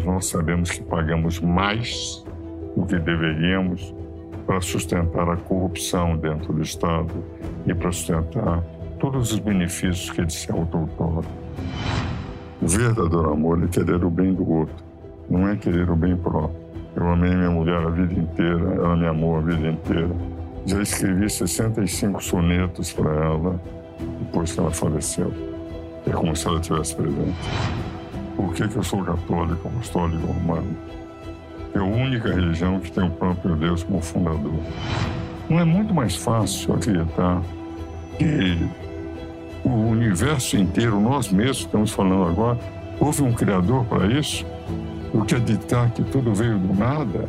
todos nós sabemos que pagamos mais do que deveríamos para sustentar a corrupção dentro do Estado e para sustentar todos os benefícios que ele se auto-outorga. O verdadeiro amor é querer o bem do outro, não é querer o bem próprio. Eu amei minha mulher a vida inteira, ela me amou a vida inteira. Já escrevi 65 sonetos para ela depois que ela faleceu. É como se ela estivesse presente. Por que, que eu sou católico, apostólico romano? É a única religião que tem o próprio Deus como fundador. Não é muito mais fácil acreditar que o universo inteiro, nós mesmos estamos falando agora, houve um Criador para isso? Do que acreditar que tudo veio do nada?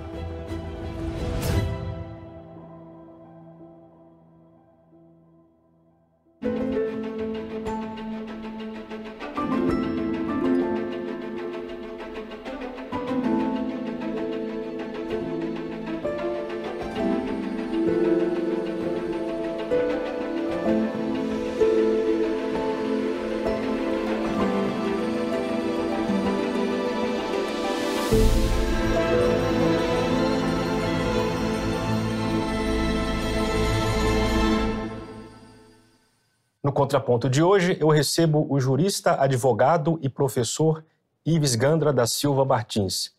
Contraponto de hoje, eu recebo o jurista, advogado e professor Ives Gandra da Silva Martins,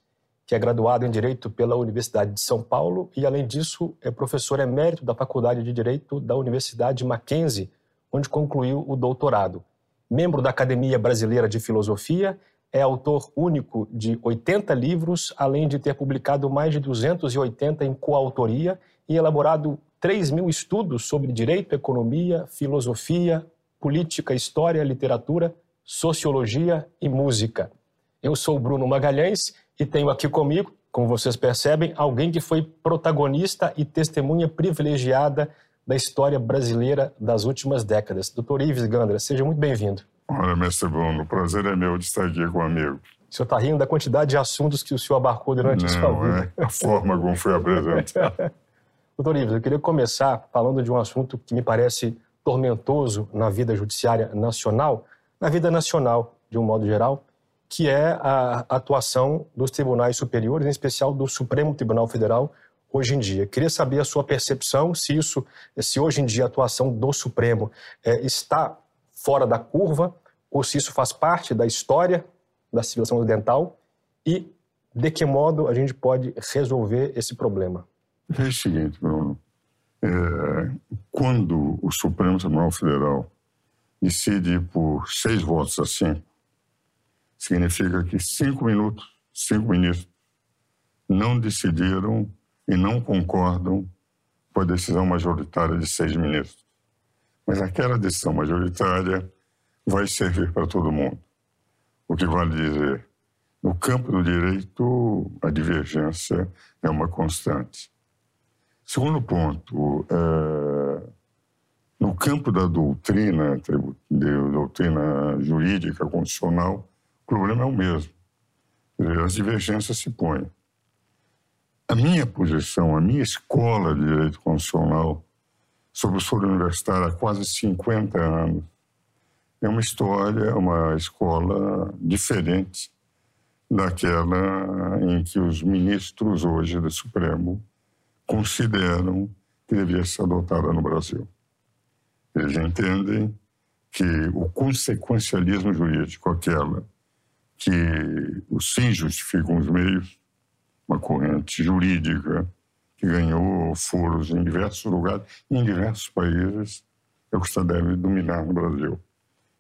que é graduado em Direito pela Universidade de São Paulo e, além disso, é professor emérito da Faculdade de Direito da Universidade Mackenzie, onde concluiu o doutorado. Membro da Academia Brasileira de Filosofia, é autor único de 80 livros, além de ter publicado mais de 280 em coautoria e elaborado 3 mil estudos sobre direito, economia, filosofia, política, história, literatura, sociologia e música. Eu sou Bruno Magalhães e tenho aqui comigo, como vocês percebem, alguém que foi protagonista e testemunha privilegiada da história brasileira das últimas décadas. Doutor Ives Gandra, seja muito bem-vindo. Olha, mestre Bruno, o prazer é meu de estar aqui com o amigo. O senhor está rindo da quantidade de assuntos que o senhor abarcou durante Não, a sua vida. É a forma como foi apresentado. Doutor Ives, eu queria começar falando de um assunto que me parece tormentoso na vida judiciária nacional, na vida nacional de um modo geral, que é a atuação dos tribunais superiores, em especial do Supremo Tribunal Federal, hoje em dia. Queria saber a sua percepção, se isso, se hoje em dia a atuação do Supremo é, está fora da curva, ou se isso faz parte da história da civilização ocidental, e de que modo a gente pode resolver esse problema. É o seguinte, Bruno. É, quando o Supremo Tribunal Federal decide por seis votos a cinco, significa que cinco minutos, cinco ministros não decidiram e não concordam com a decisão majoritária de seis ministros. Mas aquela decisão majoritária vai servir para todo mundo. O que vale dizer, no campo do direito, a divergência é uma constante. Segundo ponto, é, no campo da doutrina, doutrina jurídica, constitucional, o problema é o mesmo. As divergências se põem. A minha posição, a minha escola de direito constitucional, sobre o foro universitário há quase 50 anos, é uma história, uma escola diferente daquela em que os ministros hoje do Supremo consideram que deveria ser adotada no Brasil. Eles entendem que o consequencialismo jurídico, aquela que os fins justificam os meios, uma corrente jurídica que ganhou foros em diversos lugares, em diversos países, é o que está deve dominar no Brasil.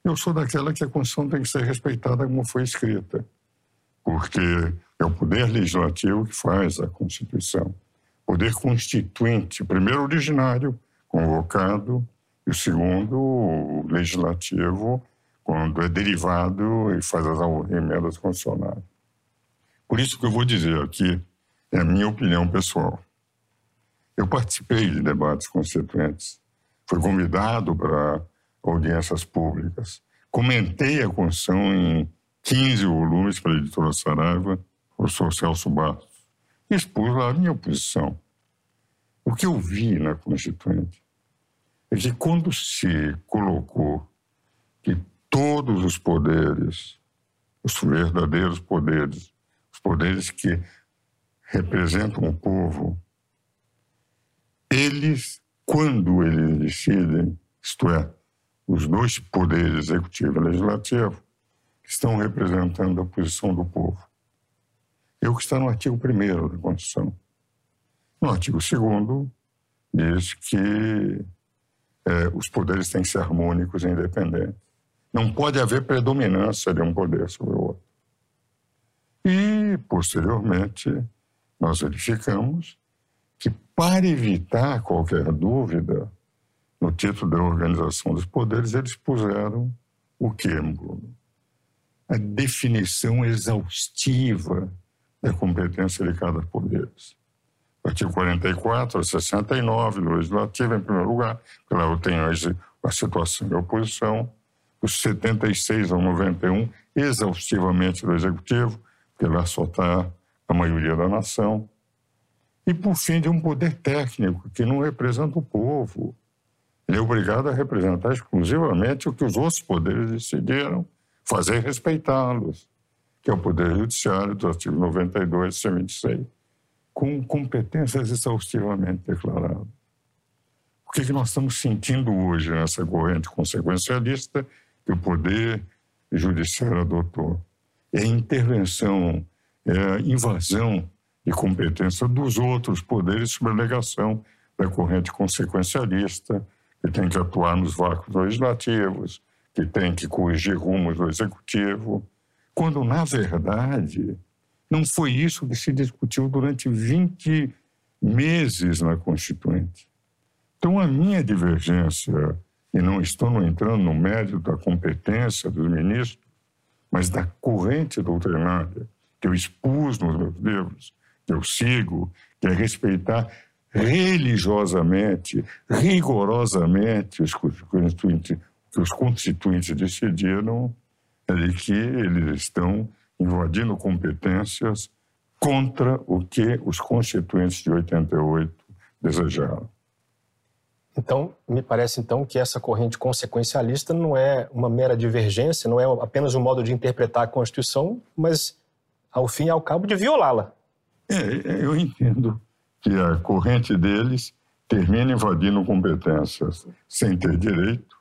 Eu sou daquela que a Constituição tem que ser respeitada como foi escrita, porque é o poder legislativo que faz a Constituição poder constituinte, primeiro originário, convocado, e o segundo, o legislativo, quando é derivado e faz as emendas constitucionais. Por isso que eu vou dizer aqui, é a minha opinião pessoal. Eu participei de debates constituintes, fui convidado para audiências públicas, comentei a Constituição em 15 volumes para a editora Saraiva, o professor Celso Bastos expus lá a minha posição. O que eu vi na Constituinte é que quando se colocou que todos os poderes, os verdadeiros poderes, os poderes que representam o povo, eles, quando eles decidem, isto é, os dois poderes, executivo e legislativo, estão representando a posição do povo. É o que está no artigo 1 da Constituição. No artigo 2 diz que é, os poderes têm que ser harmônicos e independentes. Não pode haver predominância de um poder sobre o outro. E, posteriormente, nós verificamos que, para evitar qualquer dúvida, no título da organização dos poderes, eles puseram o quê, Bruno? A definição exaustiva da competência de cada poder. Artigo 44 a 69 do Legislativo, em primeiro lugar, porque lá eu tenho a situação de oposição, os 76 ao 91, exaustivamente do Executivo, porque lá só está a maioria da nação. E, por fim, de um poder técnico que não representa o povo. Ele é obrigado a representar exclusivamente o que os outros poderes decidiram, fazer respeitá-los, que é o Poder Judiciário, do artigo 92, C26, com competências exaustivamente declaradas. O que, que nós estamos sentindo hoje nessa corrente consequencialista que o Poder Judiciário adotou? É intervenção, é invasão de competência dos outros poderes sob a negação da corrente consequencialista, que tem que atuar nos vácuos legislativos, que tem que corrigir rumos do executivo, quando, na verdade, não foi isso que se discutiu durante 20 meses na Constituinte. Então, a minha divergência, e não estou entrando no mérito da competência dos ministros, mas da corrente doutrinária que eu expus nos meus livros, que eu sigo, que é respeitar religiosamente, rigorosamente os constituintes, que os constituintes decidiram é de que eles estão invadindo competências contra o que os constituintes de 88 desejaram. Então, me parece então que essa corrente consequencialista não é uma mera divergência, não é apenas um modo de interpretar a Constituição, mas ao fim e ao cabo de violá-la. É, eu entendo que a corrente deles termina invadindo competências sem ter direito.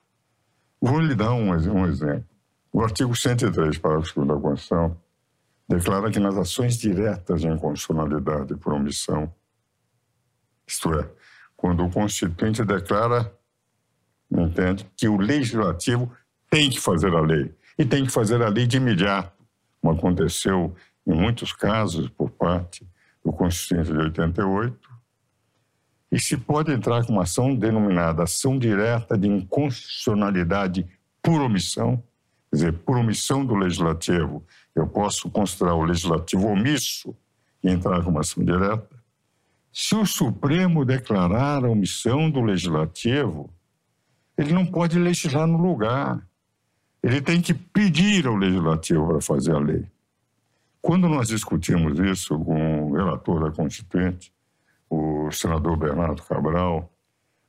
Vou lhe dar um, um exemplo. O artigo 103, parágrafo 2 da Constituição, declara que nas ações diretas de inconstitucionalidade por omissão, isto é, quando o Constituinte declara, entende, que o Legislativo tem que fazer a lei, e tem que fazer a lei de imediato, como aconteceu em muitos casos por parte do Constituinte de 88, e se pode entrar com uma ação denominada ação direta de inconstitucionalidade por omissão, quer dizer, por omissão do legislativo, eu posso considerar o legislativo omisso e entrar com uma ação direta. Se o Supremo declarar a omissão do legislativo, ele não pode legislar no lugar. Ele tem que pedir ao legislativo para fazer a lei. Quando nós discutimos isso com o relator da Constituinte, o senador Bernardo Cabral,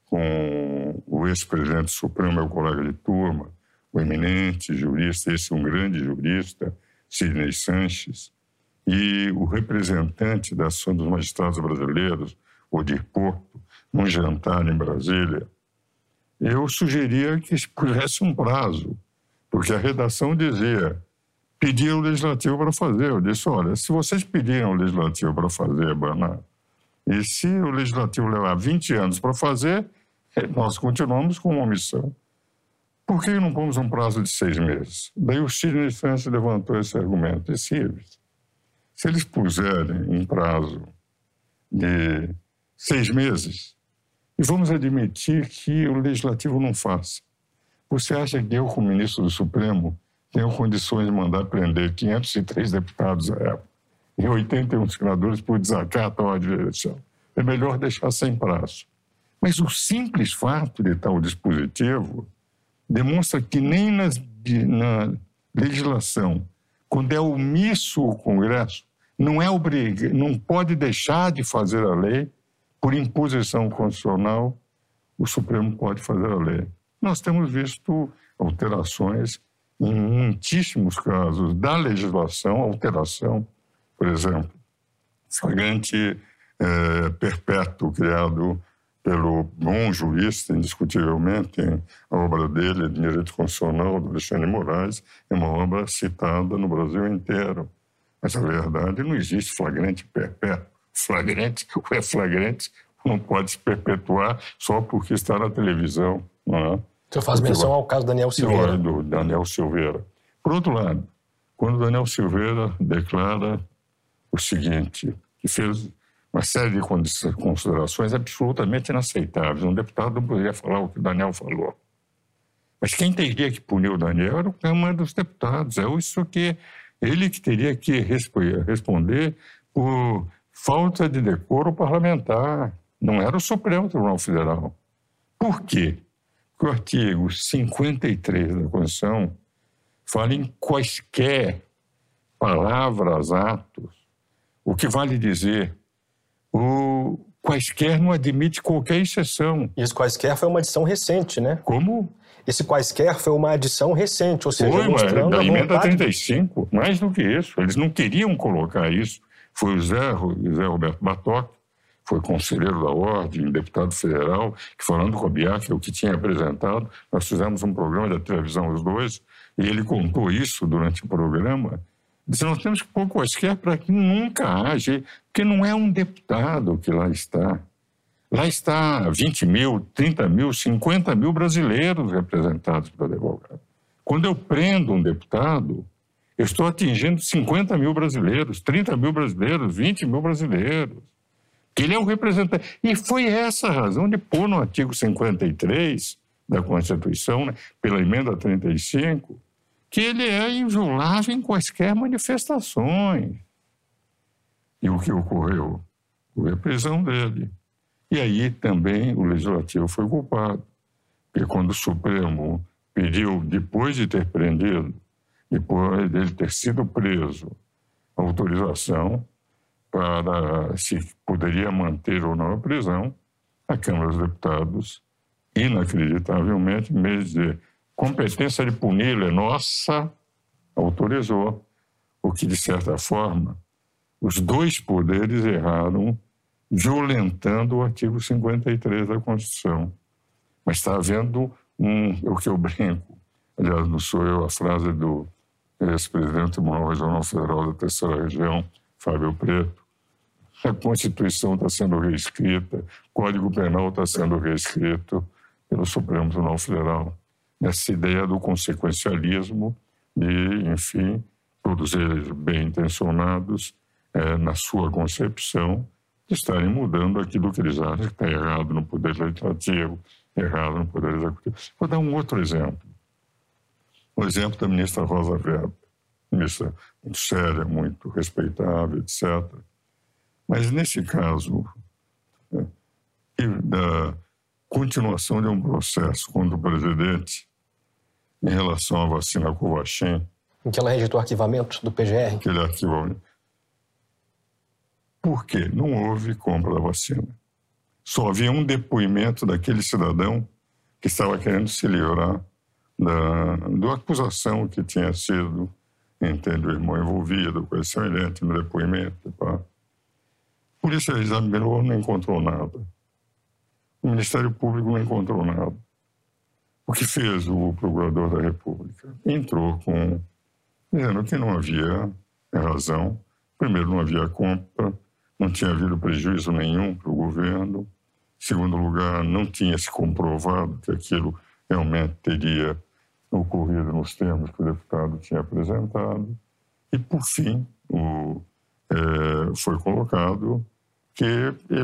com o ex-presidente Supremo, meu colega de turma, o eminente jurista, esse é um grande jurista, Sidney Sanches, e o representante da Ação dos Magistrados Brasileiros, Odir Porto, num jantar em Brasília, eu sugeria que se pusesse um prazo, porque a redação dizia pedir ao legislativo para fazer. Eu disse: olha, se vocês pedirem ao legislativo para fazer, Bernardo, e se o legislativo levar 20 anos para fazer, nós continuamos com uma omissão. Por que não pomos um prazo de seis meses? Daí o Sidney Francis levantou esse argumento. Disse, se eles puserem um prazo de seis meses, e vamos admitir que o legislativo não faça, você acha que eu, como ministro do Supremo, tenho condições de mandar prender 503 deputados à época e 81 senadores por desacato à direção. É melhor deixar sem prazo. Mas o simples fato de tal dispositivo demonstra que nem nas, na legislação, quando é omisso o Congresso, não é obriga, não pode deixar de fazer a lei por imposição constitucional, o Supremo pode fazer a lei. Nós temos visto alterações em muitíssimos casos da legislação, alteração, por exemplo, flagrante é, perpétuo criado pelo bom jurista, indiscutivelmente, a obra dele, Direito Constitucional, do Alexandre Moraes, é uma obra citada no Brasil inteiro. Mas, a verdade, não existe flagrante perpétuo. Flagrante é flagrante, não pode se perpetuar só porque está na televisão. Não é? O senhor faz menção ao caso Daniel Silveira. Do Daniel Silveira. Por outro lado, quando Daniel Silveira declara o seguinte, que fez uma série de considerações absolutamente inaceitáveis. Um deputado não poderia falar o que o Daniel falou. Mas quem teria que punir o Daniel era o Câmara dos Deputados. É isso que ele que teria que responder por falta de decoro parlamentar. Não era o Supremo Tribunal Federal. Por quê? Porque o artigo 53 da Constituição fala em quaisquer palavras, atos. O que vale dizer, o quaisquer não admite qualquer exceção. Isso quaisquer foi uma adição recente, né? Como? Esse quaisquer foi uma adição recente, ou seja, foi, mostrando da a emenda vontade... 35, mais do que isso. Eles não queriam colocar isso. Foi o Zé, Zé Roberto Batoc, foi conselheiro da Ordem, deputado federal, que falando com a Bianca, o que tinha apresentado, nós fizemos um programa da televisão os dois, e ele contou isso durante o programa, disse, nós temos que pôr quaisquer para que nunca haja, porque não é um deputado que lá está. Lá está 20 mil, 30 mil, 50 mil brasileiros representados pelo advogado. Quando eu prendo um deputado, eu estou atingindo 50 mil brasileiros, 30 mil brasileiros, 20 mil brasileiros. Que ele é o representante. E foi essa a razão de pôr no artigo 53 da Constituição, né, pela emenda 35, que ele é inviolável em quaisquer manifestações. E o que ocorreu? Foi a prisão dele. E aí também o Legislativo foi culpado. Porque quando o Supremo pediu, depois de ter prendido, depois dele ter sido preso, autorização para se poderia manter ou não a prisão, a Câmara dos Deputados, inacreditavelmente, em de competência de puni-lo é nossa, autorizou, o que, de certa forma, os dois poderes erraram, violentando o artigo 53 da Constituição. Mas está havendo um, o que eu brinco, aliás, não sou eu, a frase do ex-presidente do Tribunal Regional Federal da Terceira Região, Fábio Preto, a Constituição está sendo reescrita, o Código Penal está sendo reescrito pelo Supremo Tribunal Federal. Essa ideia do consequencialismo e, enfim, todos eles bem intencionados é, na sua concepção, estarem mudando aquilo que eles acham que está errado no Poder Legislativo, errado no Poder Executivo. Vou dar um outro exemplo. O exemplo da ministra Rosa Weber, ministra muito séria, muito respeitável, etc. Mas nesse caso, é, da continuação de um processo contra o presidente em relação à vacina Covaxin. Em que ela rejeitou o arquivamento do PGR? Aquele arquivamento. Por quê? Não houve compra da vacina. Só havia um depoimento daquele cidadão que estava querendo se livrar da, da acusação que tinha sido, entende, o irmão envolvido, coisa semelhante no depoimento. Pá. A polícia examinou, não encontrou nada. O Ministério Público não encontrou nada. O que fez o Procurador da República? Entrou com dizendo que não havia razão. Primeiro, não havia compra, não tinha havido prejuízo nenhum para o governo. Segundo lugar, não tinha se comprovado que aquilo realmente teria ocorrido nos termos que o deputado tinha apresentado. E, por fim, o, é, foi colocado que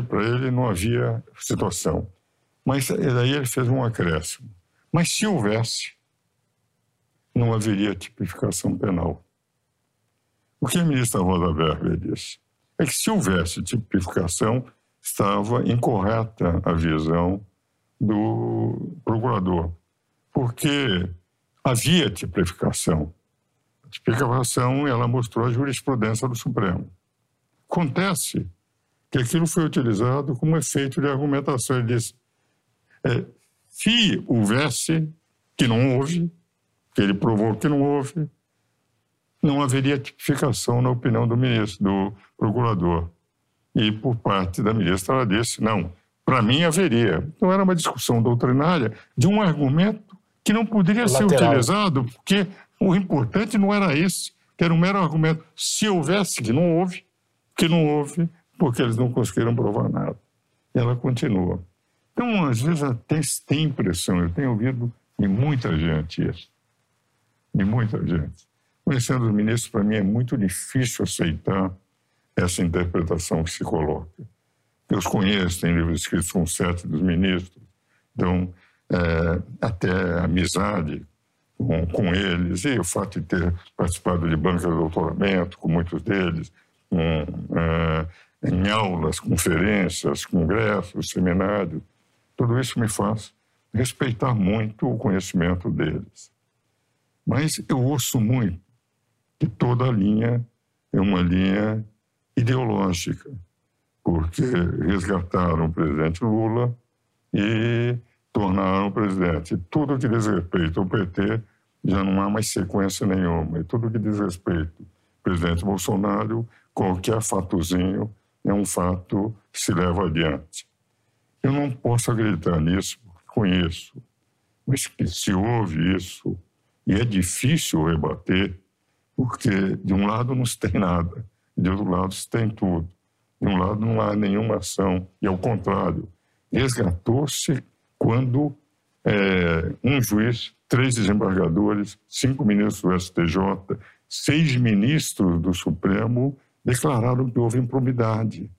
para ele não havia situação. Mas daí ele fez um acréscimo. Mas se houvesse, não haveria tipificação penal. O que a ministra Rosa Weber disse é que se houvesse tipificação, estava incorreta a visão do procurador, porque havia tipificação. A tipificação ela mostrou a jurisprudência do Supremo. Acontece que aquilo foi utilizado como efeito de argumentação. Ele disse: é, se houvesse, que não houve, que ele provou que não houve, não haveria tipificação na opinião do ministro, do procurador. E por parte da ministra, ela disse: não, para mim haveria. Então era uma discussão doutrinária de um argumento que não poderia Lateral. ser utilizado, porque o importante não era esse, que era um mero argumento. Se houvesse, que não houve, que não houve, porque eles não conseguiram provar nada. E ela continua. Então, às vezes, até tem impressão, eu tenho ouvido de muita gente isso, de muita gente. Conhecendo os ministros, para mim é muito difícil aceitar essa interpretação que se coloca. Eu os conheço, tem livros escritos com sete dos ministros, então, é, até amizade com, com, eles, e o fato de ter participado de bancas de doutoramento com muitos deles, com, é, em aulas, conferências, congressos, seminários, tudo isso me faz respeitar muito o conhecimento deles. Mas eu ouço muito que toda linha é uma linha ideológica, porque resgataram o presidente Lula e tornaram o presidente. Tudo que diz respeito ao PT já não há mais sequência nenhuma. E tudo que diz respeito ao presidente Bolsonaro, qualquer fatozinho é um fato que se leva adiante. Eu não posso acreditar nisso, conheço, mas se houve isso, e é difícil rebater, porque de um lado não se tem nada, de outro lado se tem tudo. De um lado não há nenhuma ação, e ao contrário, resgatou-se quando é, um juiz, três desembargadores, cinco ministros do STJ, seis ministros do Supremo declararam que houve improbidade.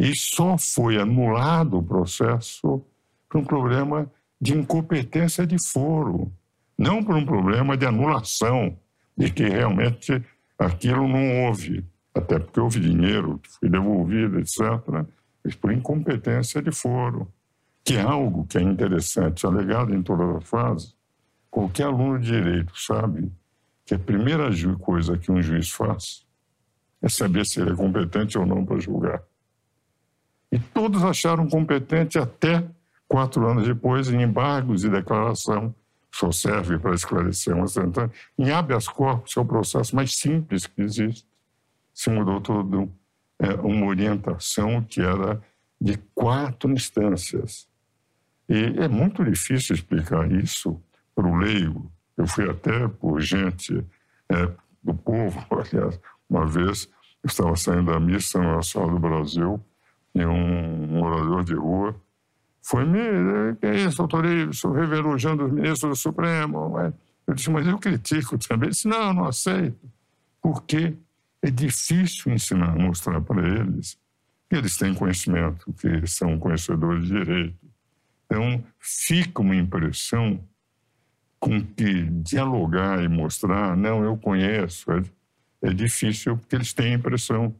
E só foi anulado o processo por um problema de incompetência de foro, não por um problema de anulação, de que realmente aquilo não houve, até porque houve dinheiro que foi devolvido, etc., mas por incompetência de foro, que é algo que é interessante, alegado em todas as fases. Qualquer aluno de direito sabe que a primeira coisa que um juiz faz é saber se ele é competente ou não para julgar. E todos acharam competente até quatro anos depois, em embargos e declaração, só serve para esclarecer uma sentência. Em habeas corpus, é o processo mais simples que existe. Se mudou todo é, uma orientação que era de quatro instâncias. E é muito difícil explicar isso para o leigo. Eu fui até por gente é, do povo, aliás, uma vez estava saindo da missa na Sala do Brasil e um morador de rua foi me. Que é isso, doutor Estou revelujando os ministros do Supremo. Eu disse, mas eu critico também. Ele disse, não, eu não aceito. Porque é difícil ensinar, mostrar para eles que eles têm conhecimento, que são conhecedores de direito. Então, fica uma impressão com que dialogar e mostrar, não, eu conheço, é é difícil porque eles têm a impressão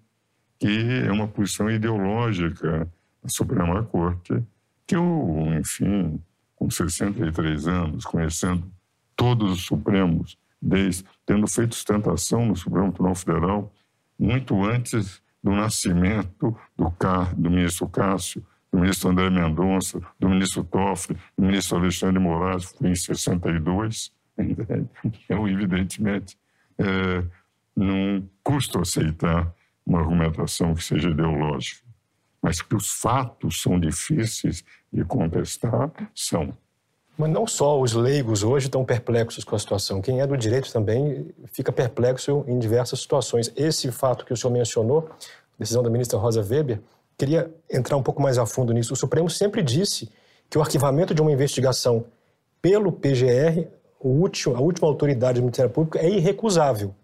que é uma posição ideológica da Suprema Corte, que eu, enfim, com 63 anos, conhecendo todos os Supremos, desde tendo feito sustentação no Supremo Tribunal Federal, muito antes do nascimento do, Car, do ministro Cássio, do ministro André Mendonça, do ministro Toffoli, do ministro Alexandre Moraes, foi em 62, eu, evidentemente, é, não custa aceitar uma argumentação que seja ideológica, mas que os fatos são difíceis de contestar, são. Mas não só os leigos hoje estão perplexos com a situação, quem é do direito também fica perplexo em diversas situações. Esse fato que o senhor mencionou, decisão da ministra Rosa Weber, queria entrar um pouco mais a fundo nisso. O Supremo sempre disse que o arquivamento de uma investigação pelo PGR, último, a última autoridade do Ministério Público, é irrecusável.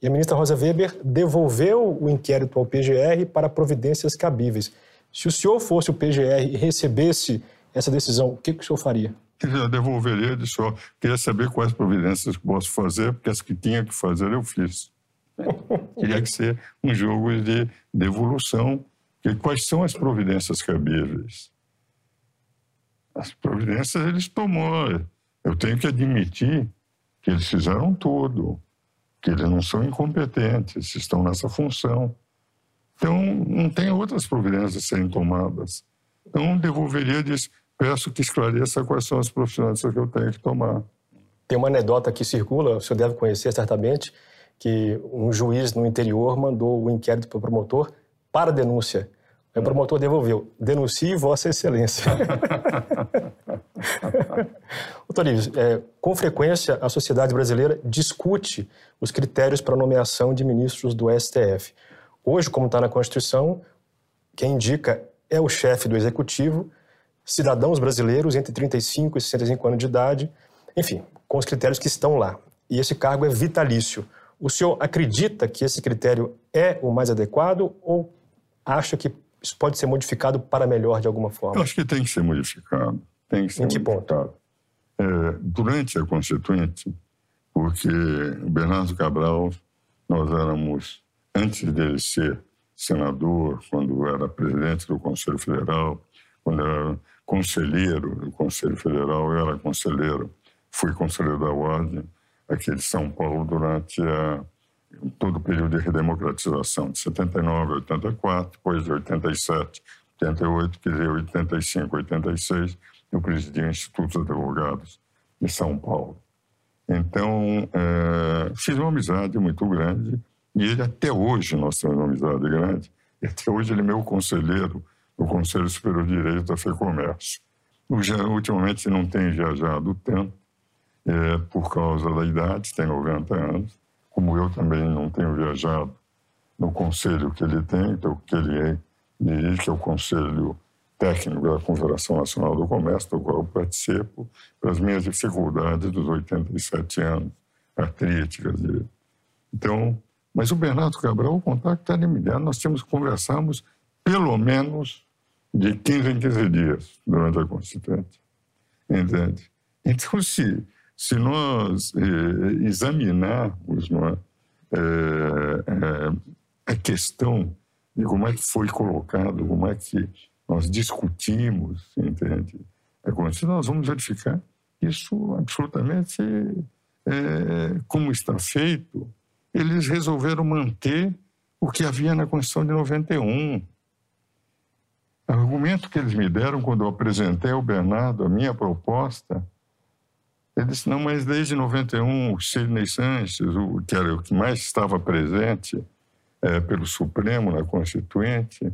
E a ministra Rosa Weber devolveu o inquérito ao PGR para providências cabíveis. Se o senhor fosse o PGR e recebesse essa decisão, o que, que o senhor faria? Eu devolveria de só. Queria saber quais providências posso fazer, porque as que tinha que fazer eu fiz. Teria que ser um jogo de devolução. E quais são as providências cabíveis? As providências eles tomou. Eu tenho que admitir que eles fizeram tudo que eles não são incompetentes, estão nessa função. Então, não tem outras providências a serem tomadas. Então, devolveria diz, peço que esclareça quais são as providências que eu tenho que tomar. Tem uma anedota que circula, o senhor deve conhecer certamente, que um juiz no interior mandou o inquérito para o promotor para denúncia. O promotor devolveu. Denuncie Vossa Excelência. Doutor Ives, é, com frequência a sociedade brasileira discute os critérios para nomeação de ministros do STF. Hoje, como está na Constituição, quem indica é o chefe do executivo, cidadãos brasileiros entre 35 e 65 anos de idade, enfim, com os critérios que estão lá. E esse cargo é vitalício. O senhor acredita que esse critério é o mais adequado ou acha que isso pode ser modificado para melhor de alguma forma? Eu acho que tem que ser modificado. Tem que ser em que? É, durante a Constituinte, porque Bernardo Cabral, nós éramos, antes dele ser senador, quando era presidente do Conselho Federal, quando era conselheiro do Conselho Federal, eu era conselheiro, fui conselheiro da Ordem aqui de São Paulo durante a, todo o período de redemocratização, de 79 a 84, depois de 87, 88, quer dizer, 85, 86, eu presidi o Instituto dos Advogados de São Paulo. Então, é, fiz uma amizade muito grande e ele, até hoje, nós temos uma amizade grande, e até hoje ele é meu conselheiro no Conselho Superior de Direito da FEComércio. Ultimamente não tem viajado tanto, é, por causa da idade, tem 90 anos, como eu também não tenho viajado no conselho que ele tem, que ele é, que é o Conselho Técnico da Confederação Nacional do Comércio, do qual eu participo, pelas minhas dificuldades dos 87 anos, artríticas. De... Então, mas o Bernardo Cabral, o contato está limitado, nós tínhamos conversamos pelo menos de 15 em 15 dias durante a Constituinte, entende? Então, se se nós eh, examinarmos é, é, a questão de como é que foi colocado, como é que nós discutimos, entende? É como se nós vamos verificar isso absolutamente é, como está feito. Eles resolveram manter o que havia na Constituição de 91. O argumento que eles me deram quando eu apresentei ao Bernardo a minha proposta ele disse, não, mas desde 91, o Sidney Sanches, o, que era o que mais estava presente é, pelo Supremo na Constituinte,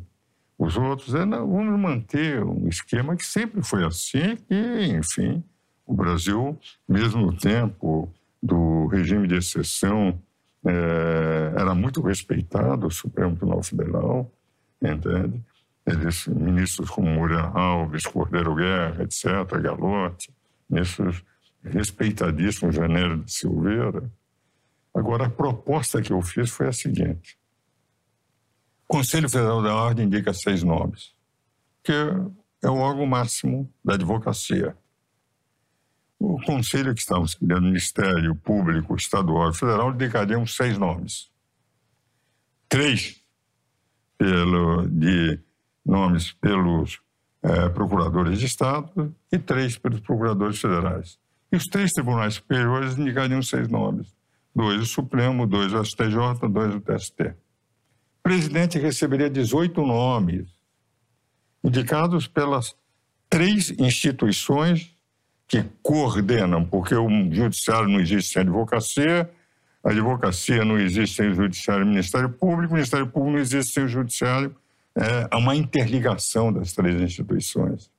os outros, é, não, vamos manter um esquema que sempre foi assim e, enfim, o Brasil, mesmo no tempo do regime de exceção, é, era muito respeitado, o Supremo Tribunal Federal, entende? Eles, ministros como Moura Alves, Cordeiro Guerra, etc., Galotti, ministros respeitadíssimo Janeiro de Silveira. Agora, a proposta que eu fiz foi a seguinte: Conselho Federal da Ordem indica seis nomes, que é o órgão máximo da advocacia. O conselho que estávamos criando, Ministério Público, Estadual e Federal, indicariam seis nomes. Três pelo, de nomes pelos é, procuradores de Estado e três pelos procuradores federais. E os três tribunais superiores indicariam seis nomes: dois o Supremo, dois o STJ, dois o TST. O presidente receberia 18 nomes, indicados pelas três instituições que coordenam, porque o judiciário não existe sem advocacia, a advocacia não existe sem o judiciário e o Ministério Público, o Ministério Público não existe sem o judiciário. É, uma interligação das três instituições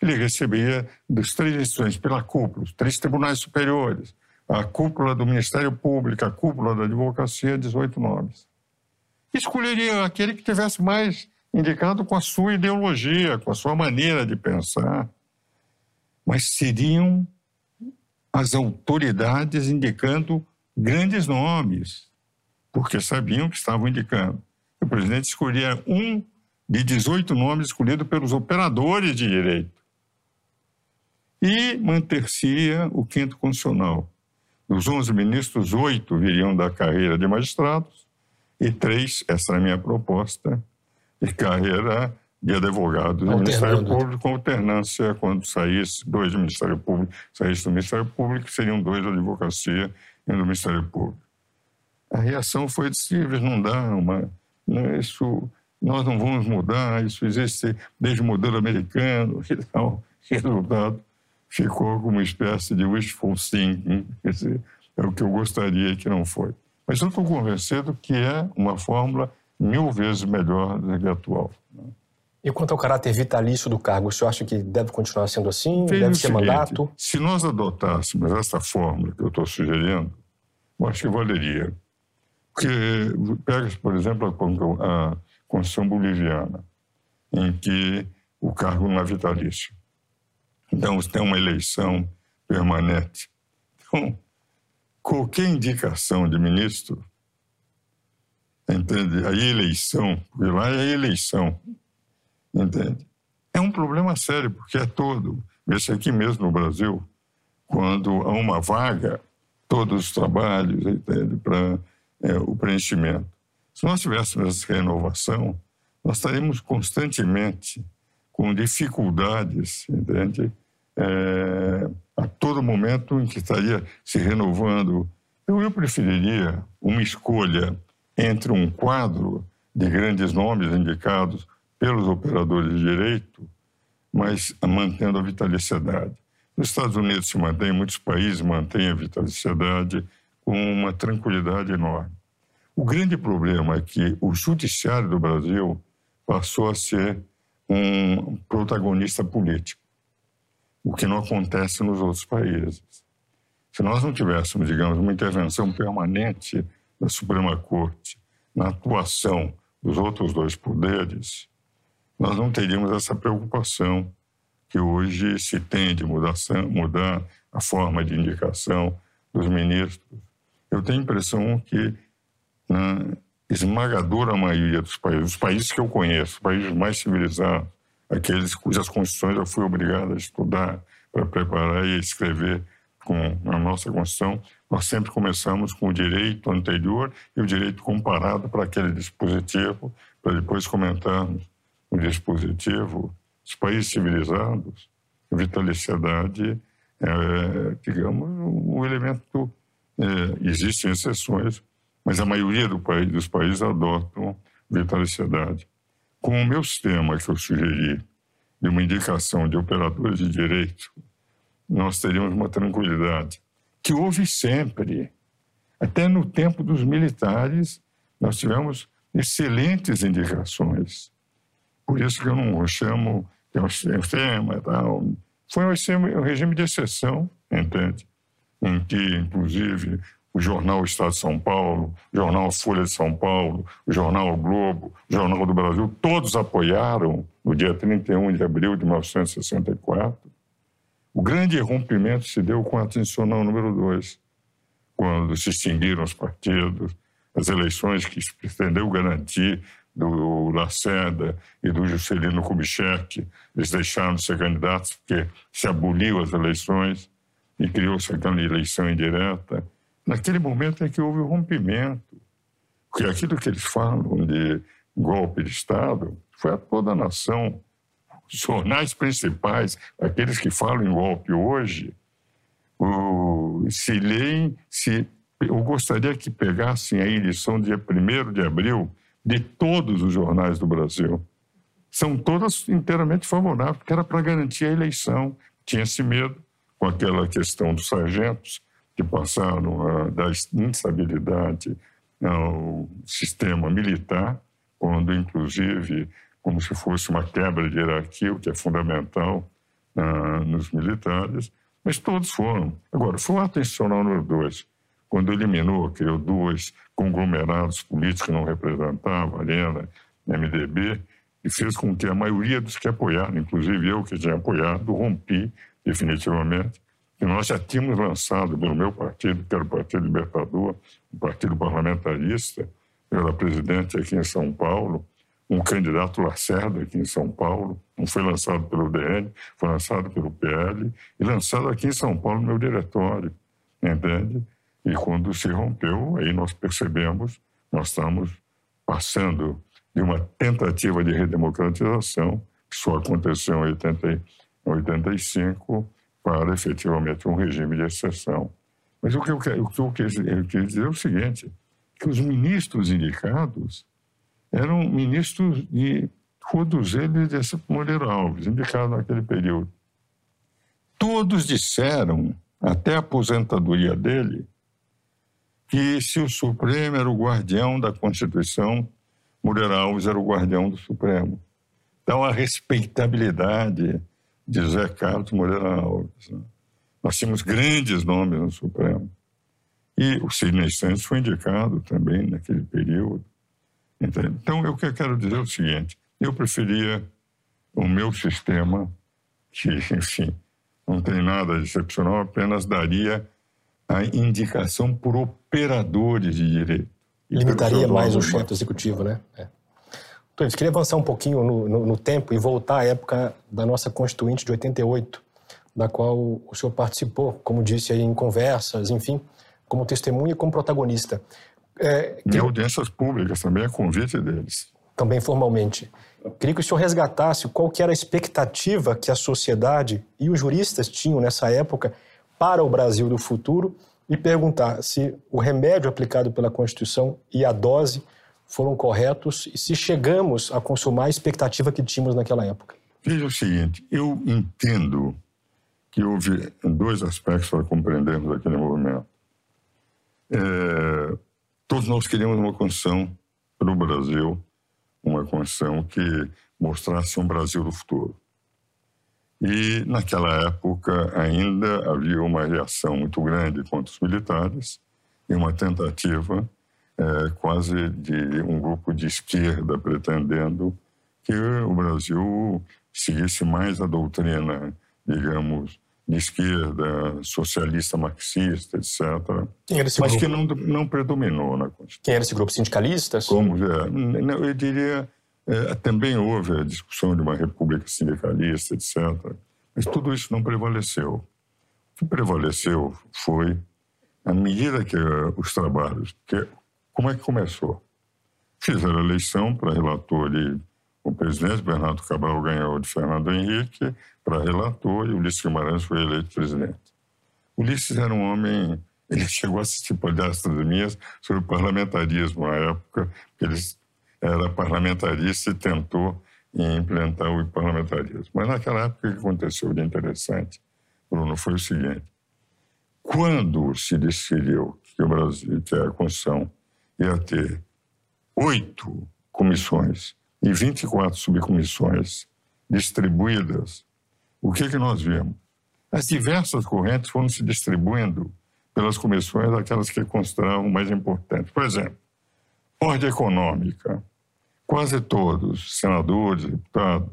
ele recebia dos três instituições, pela cúpula, os três tribunais superiores, a cúpula do Ministério Público, a cúpula da advocacia, 18 nomes. Escolheria aquele que tivesse mais indicado com a sua ideologia, com a sua maneira de pensar. Mas seriam as autoridades indicando grandes nomes, porque sabiam que estavam indicando. O presidente escolhia um de 18 nomes escolhidos pelos operadores de direito e manter-se-ia o quinto constitucional. Dos 11 ministros, oito viriam da carreira de magistrados e três, essa é a minha proposta, de carreira de advogados do Ministério Público, com alternância, quando saísse dois do Ministério Público, saísse do Ministério Público, seriam dois da advocacia e um do Ministério Público. A reação foi de simples, não dá uma... Né, isso, nós não vamos mudar, isso existe desde o modelo americano e tal. Resultado, ficou como uma espécie de wishful thinking, quer dizer, é o que eu gostaria que não foi. Mas eu estou convencido que é uma fórmula mil vezes melhor do que a atual. E quanto ao caráter vitalício do cargo, o senhor acha que deve continuar sendo assim? Veja deve ser seguinte, mandato? Se nós adotássemos essa fórmula que eu estou sugerindo, eu acho que valeria. Porque pega por exemplo, a Constituição Boliviana, em que o cargo não é vitalício. Então, tem uma eleição permanente. Então, qualquer indicação de ministro, entende? A eleição, porque lá é eleição, entende? É um problema sério, porque é todo. Esse aqui mesmo no Brasil, quando há uma vaga, todos os trabalhos, entende? Para é, o preenchimento. Se nós tivéssemos essa renovação, nós estaríamos constantemente com dificuldades, entende? É, a todo momento em que estaria se renovando. Então, eu preferiria uma escolha entre um quadro de grandes nomes indicados pelos operadores de direito, mas mantendo a vitaliciedade. Nos Estados Unidos se mantém, muitos países mantêm a vitaliciedade com uma tranquilidade enorme. O grande problema é que o judiciário do Brasil passou a ser um protagonista político, o que não acontece nos outros países. Se nós não tivéssemos, digamos, uma intervenção permanente da Suprema Corte na atuação dos outros dois poderes, nós não teríamos essa preocupação que hoje se tem de mudação, mudar a forma de indicação dos ministros. Eu tenho a impressão que na esmagadora maioria dos países, os países que eu conheço, os países mais civilizados, aqueles cujas constituições eu fui obrigado a estudar para preparar e escrever com a nossa Constituição, nós sempre começamos com o direito anterior e o direito comparado para aquele dispositivo, para depois comentarmos o dispositivo. Os países civilizados, vitaliciedade é, digamos, um elemento. É, existem exceções, mas a maioria do país, dos países adotam vitaliciedade. Com o meu sistema que eu sugeri, de uma indicação de operadores de direito, nós teríamos uma tranquilidade que houve sempre. Até no tempo dos militares, nós tivemos excelentes indicações. Por isso que eu não chamo de um sistema tal. Foi um regime de exceção, entende? Em que, inclusive, o jornal Estado de São Paulo, o jornal Folha de São Paulo, o jornal Globo, o Jornal do Brasil, todos apoiaram, no dia 31 de abril de 1964, o grande rompimento se deu com a Atencional número 2, quando se extinguiram os partidos, as eleições que pretendeu garantir do Lacerda e do Juscelino Kubitschek, eles deixaram de ser candidatos porque se aboliu as eleições e criou-se aquela eleição indireta naquele momento é que houve o rompimento. Porque aquilo que eles falam de golpe de Estado foi a toda a nação. Os jornais principais, aqueles que falam em golpe hoje, o, se leem, se, eu gostaria que pegassem a edição dia 1 de abril de todos os jornais do Brasil. São todas inteiramente favoráveis, porque era para garantir a eleição. Tinha-se medo com aquela questão dos sargentos, que passaram da instabilidade ao sistema militar, quando, inclusive, como se fosse uma quebra de hierarquia, o que é fundamental uh, nos militares, mas todos foram. Agora, foi o ato institucional número dois, quando eliminou, criou dois conglomerados políticos que não representavam, Arena, MDB, e fez com que a maioria dos que apoiaram, inclusive eu que tinha apoiado, rompi definitivamente que nós já tínhamos lançado pelo meu partido, que era o Partido Libertador, um partido parlamentarista, eu era presidente aqui em São Paulo, um candidato Lacerda aqui em São Paulo, não foi lançado pelo DN, foi lançado pelo PL e lançado aqui em São Paulo no meu diretório, entende? E quando se rompeu, aí nós percebemos, nós estamos passando de uma tentativa de redemocratização, que só aconteceu em 80, 85, para efetivamente um regime de exceção. Mas o que eu, quero, o que eu, quis, eu dizer é o seguinte, que os ministros indicados eram ministros de todos eles de Moreira Alves, indicados naquele período. Todos disseram, até a aposentadoria dele, que se o Supremo era o guardião da Constituição, Moreira Alves era o guardião do Supremo. Então, a respeitabilidade de José Carlos Moreira Alves. Né? Nós tínhamos grandes nomes no Supremo. E o Sidney Santos foi indicado também naquele período. Então, eu quero dizer é o seguinte: eu preferia o meu sistema, que, enfim, não tem nada de excepcional, apenas daria a indicação por operadores de direito. Limitaria mais o chefe executivo, né? É. Então, eu queria avançar um pouquinho no, no, no, tempo e voltar à época da nossa Constituinte de 88, da qual o senhor participou, como disse aí, em conversas, enfim, como testemunha e como protagonista. É, que... Em audiências públicas também, a convite deles. Também formalmente. Queria que o senhor resgatasse qual que era a expectativa que a sociedade e os juristas tinham nessa época para o Brasil do futuro e perguntar se o remédio aplicado pela Constituição e a dose foram corretos e se chegamos a consumar a expectativa que tínhamos naquela época. Veja o seguinte, eu entendo que houve dois aspectos para compreendermos aquele movimento. É, todos nós queríamos uma Constituição para o Brasil, uma Constituição que mostrasse um Brasil do futuro. E, naquela época, ainda havia uma reação muito grande contra os militares e uma tentativa é, quase de um grupo de esquerda pretendendo que o Brasil seguisse mais a doutrina, digamos, de esquerda, socialista, marxista, etc. Mas grupo? que não, não predominou na Constituição. Quem era esse grupo? Sindicalistas? Como, é, eu diria, é, também houve a discussão de uma república sindicalista, etc. Mas tudo isso não prevaleceu. O que prevaleceu foi, à medida que os trabalhos, que como é que começou? Fizeram a eleição para relator e o presidente Bernardo Cabral ganhou de Fernando Henrique para relator e Ulisses Guimarães foi eleito presidente. Ulisses era um homem, ele chegou a assistir palestras minhas sobre parlamentarismo na época, ele era parlamentarista e tentou implementar o parlamentarismo. Mas naquela época o que aconteceu de interessante, Bruno, foi o seguinte. Quando se decidiu que o Brasil, que a Constituição ia ter oito comissões e 24 subcomissões distribuídas, o que, que nós vimos? As diversas correntes foram se distribuindo pelas comissões, aquelas que consideravam mais importantes. Por exemplo, ordem econômica. Quase todos, senadores, deputados,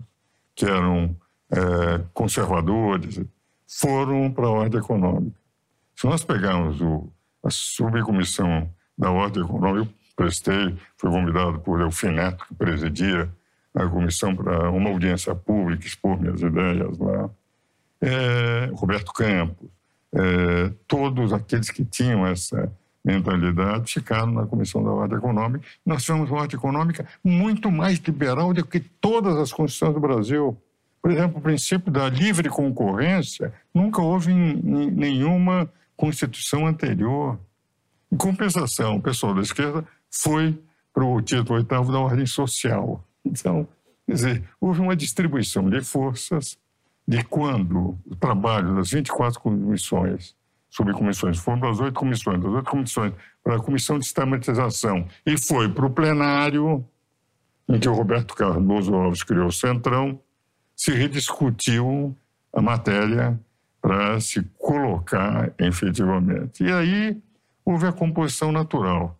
que eram é, conservadores, foram para a ordem econômica. Se nós pegarmos o, a subcomissão da Ordem Econômica. Eu prestei, fui convidado por Delfim Neto, que presidia a comissão para uma audiência pública, expor minhas ideias lá. É, Roberto Campos, é, todos aqueles que tinham essa mentalidade ficaram na Comissão da Ordem Econômica. Nós tivemos uma ordem econômica muito mais liberal do que todas as constituições do Brasil. Por exemplo, o princípio da livre concorrência nunca houve em, em nenhuma constituição anterior. Em compensação, o pessoal da esquerda foi para o título oitavo da ordem social. Então, quer dizer, houve uma distribuição de forças de quando o trabalho das 24 comissões, subcomissões, foram para as oito comissões, das oito comissões para a comissão de sistematização e foi para o plenário, em que o Roberto Cardoso Alves criou o Centrão, se rediscutiu a matéria para se colocar efetivamente. E aí houve a composição natural.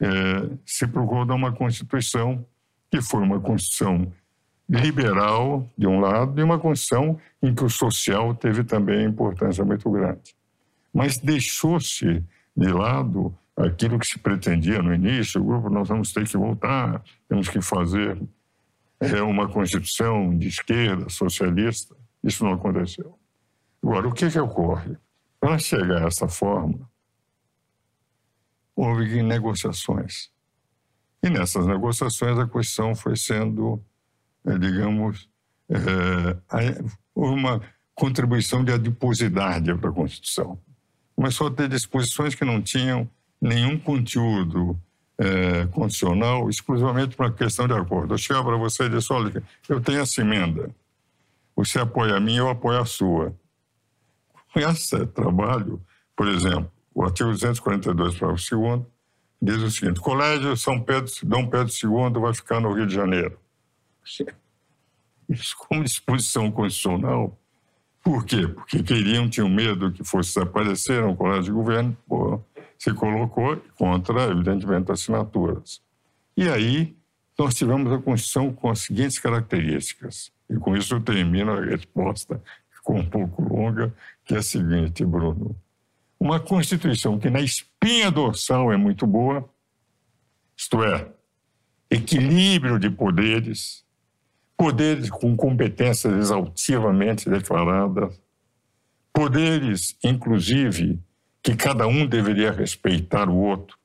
É, se procurou dar uma Constituição que foi uma Constituição liberal, de um lado, e uma Constituição em que o social teve também importância muito grande. Mas deixou-se de lado aquilo que se pretendia no início, o grupo, nós vamos ter que voltar, temos que fazer é, uma Constituição de esquerda, socialista. Isso não aconteceu. Agora, o que, que ocorre? Para chegar a essa forma, houve negociações. E nessas negociações a questão foi sendo, é, digamos, é, uma contribuição de adiposidade para a Constituição. Começou a ter disposições que não tinham nenhum conteúdo é, condicional, exclusivamente para a questão de acordo. Eu chegava para você e disse, olha, eu tenho essa emenda, você apoia a minha, eu apoio a sua. Com esse trabalho, por exemplo, o artigo 242, parágrafo 2 diz o seguinte: Colégio São Pedro, Dom Pedro II vai ficar no Rio de Janeiro. Isso como disposição constitucional. Por quê? Porque queriam, tinham medo que fosse desaparecer um colégio de governo, pô, se colocou contra, evidentemente, assinaturas. E aí nós tivemos a Constituição com as seguintes características. E com isso eu termino a resposta, ficou um pouco longa, que é a seguinte, Bruno. Uma Constituição que na espinha dorsal é muito boa, isto é, equilíbrio de poderes, poderes com competências exaustivamente declaradas, poderes, inclusive, que cada um deveria respeitar o outro,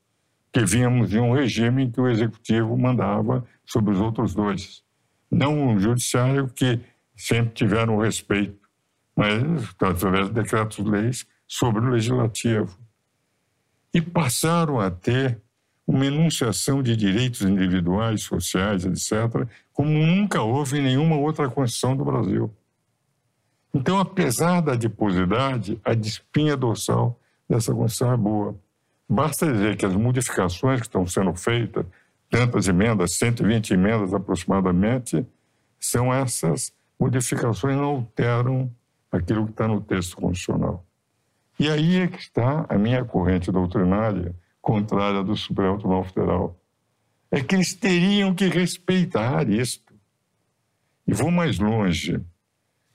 que vínhamos de um regime em que o executivo mandava sobre os outros dois, não um judiciário que sempre tiveram respeito, mas através de decretos-leis sobre o legislativo. E passaram a ter uma enunciação de direitos individuais, sociais, etc., como nunca houve em nenhuma outra Constituição do Brasil. Então, apesar da adiposidade, a espinha dorsal dessa Constituição é boa. Basta dizer que as modificações que estão sendo feitas, tantas emendas, 120 emendas aproximadamente, são essas modificações não alteram aquilo que está no texto constitucional. E aí é que está a minha corrente doutrinária contrária do Supremo Tribunal Federal. É que eles teriam que respeitar isto. E vou mais longe.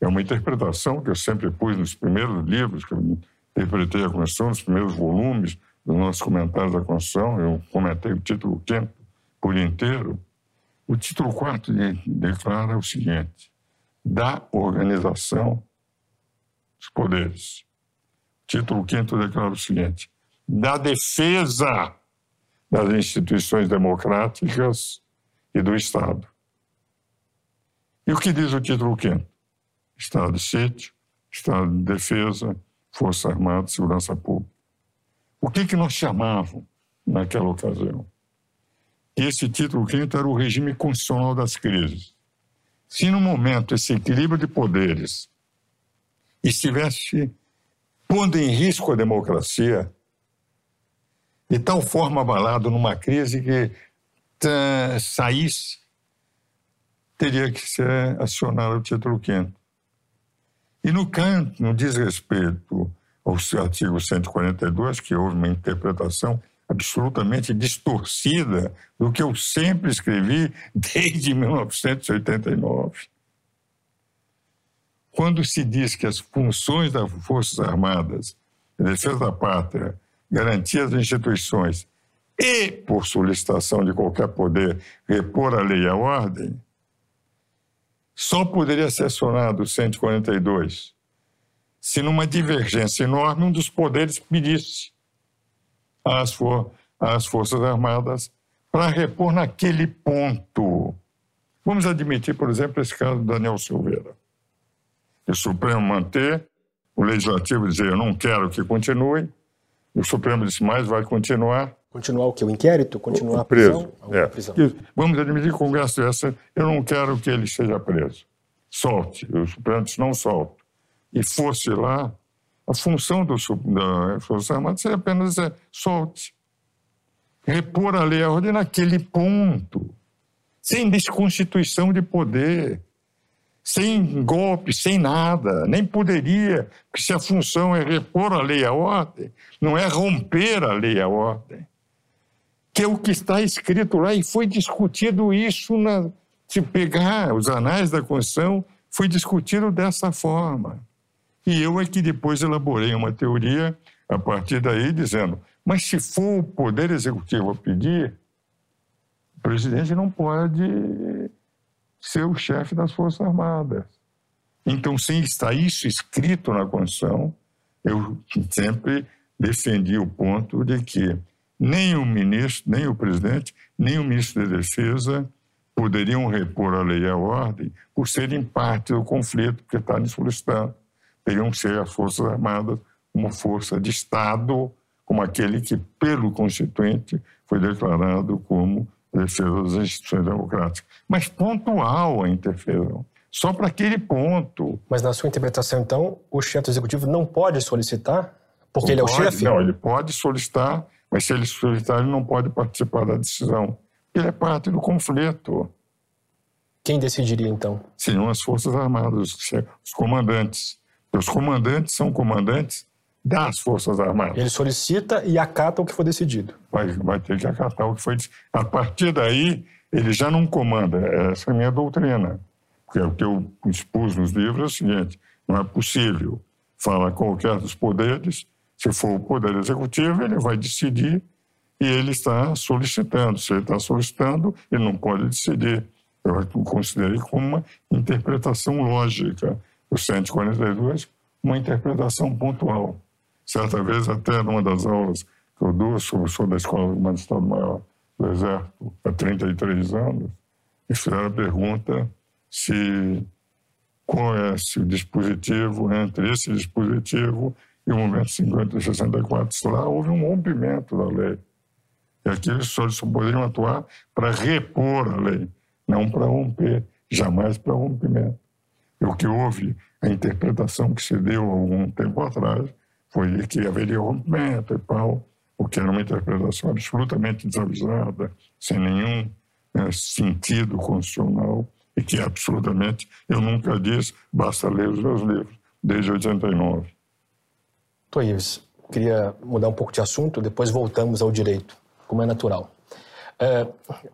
É uma interpretação que eu sempre pus nos primeiros livros que eu interpretei a Constituição, nos primeiros volumes dos nossos comentários da Constituição. Eu comentei o título quinto por inteiro. O título quarto declara o seguinte: da organização dos poderes. Título quinto declara o seguinte: da defesa das instituições democráticas e do Estado. E o que diz o título 5 Estado de sítio, Estado de defesa, Força Armada, Segurança Pública. O que, que nós chamávamos naquela ocasião? Esse título 5 era o regime constitucional das crises. Se no momento esse equilíbrio de poderes estivesse pondo em risco a democracia, de tal forma abalado numa crise que tá, saísse, teria que ser acionado o título 5 E no canto, no diz respeito ao artigo 142, que houve uma interpretação absolutamente distorcida do que eu sempre escrevi desde 1989. Quando se diz que as funções das Forças Armadas, defesa da pátria, garantia das instituições e, por solicitação de qualquer poder, repor a lei e a ordem, só poderia ser acionado o 142 se, numa divergência enorme, um dos poderes pedisse às, for às Forças Armadas para repor naquele ponto. Vamos admitir, por exemplo, esse caso do Daniel Silveira. O Supremo manter, o Legislativo dizer eu não quero que continue, o Supremo disse, mas vai continuar. Continuar o que? O inquérito? Continuar o preso. a prisão? É. prisão. Vamos admitir que o Congresso essa, eu não quero que ele seja preso. Solte. O Supremo disse, não solto. E fosse lá, a função do, da Força Armada seria apenas dizer, solte. Repor a lei a ordem naquele ponto. Sem desconstituição de poder sem golpe, sem nada, nem poderia, porque se a função é repor a lei a ordem, não é romper a lei a ordem, que é o que está escrito lá, e foi discutido isso, na, se pegar os anais da Constituição, foi discutido dessa forma. E eu é que depois elaborei uma teoria a partir daí, dizendo, mas se for o Poder Executivo a pedir, o presidente não pode ser o chefe das Forças Armadas. Então, sem estar isso escrito na Constituição, eu sempre defendi o ponto de que nem o ministro, nem o presidente, nem o ministro da Defesa poderiam repor a lei e a ordem por serem parte do conflito que está lhes solicitando. Teriam que ser as Forças Armadas uma força de Estado, como aquele que, pelo Constituinte, foi declarado como defesa das instituições democráticas, mas pontual a interferência, só para aquele ponto. Mas na sua interpretação, então, o chefe do executivo não pode solicitar Porque ele, ele é o chefe? Não, ele pode solicitar, mas se ele solicitar, ele não pode participar da decisão. Ele é parte do conflito. Quem decidiria, então? Seriam as Forças Armadas, os comandantes. Os comandantes são comandantes das Forças Armadas. Ele solicita e acata o que for decidido. Vai, vai ter que acatar o que foi decidido. A partir daí, ele já não comanda. Essa é a minha doutrina. Porque o que eu expus nos livros é o seguinte: não é possível falar qualquer dos poderes. Se for o poder executivo, ele vai decidir e ele está solicitando. Se ele está solicitando, ele não pode decidir. Eu considerei como uma interpretação lógica. O 142, uma interpretação pontual. Certa vez, até numa das aulas que eu dou, sou, sou da Escola do Magistrado Maior do Exército há 33 anos, me fizeram a pergunta se qual é o dispositivo entre esse dispositivo e o momento 50 e 64. Lá houve um rompimento da lei. E aqui eles só, poderiam atuar para repor a lei, não para romper, jamais para rompimento. E o que houve, a interpretação que se deu algum tempo atrás, foi que haveria rompimento e tal, o que era uma interpretação absolutamente desavisada, sem nenhum né, sentido constitucional, e que absolutamente eu nunca disse, basta ler os meus livros, desde 89. Tô Ives, queria mudar um pouco de assunto, depois voltamos ao direito, como é natural. É,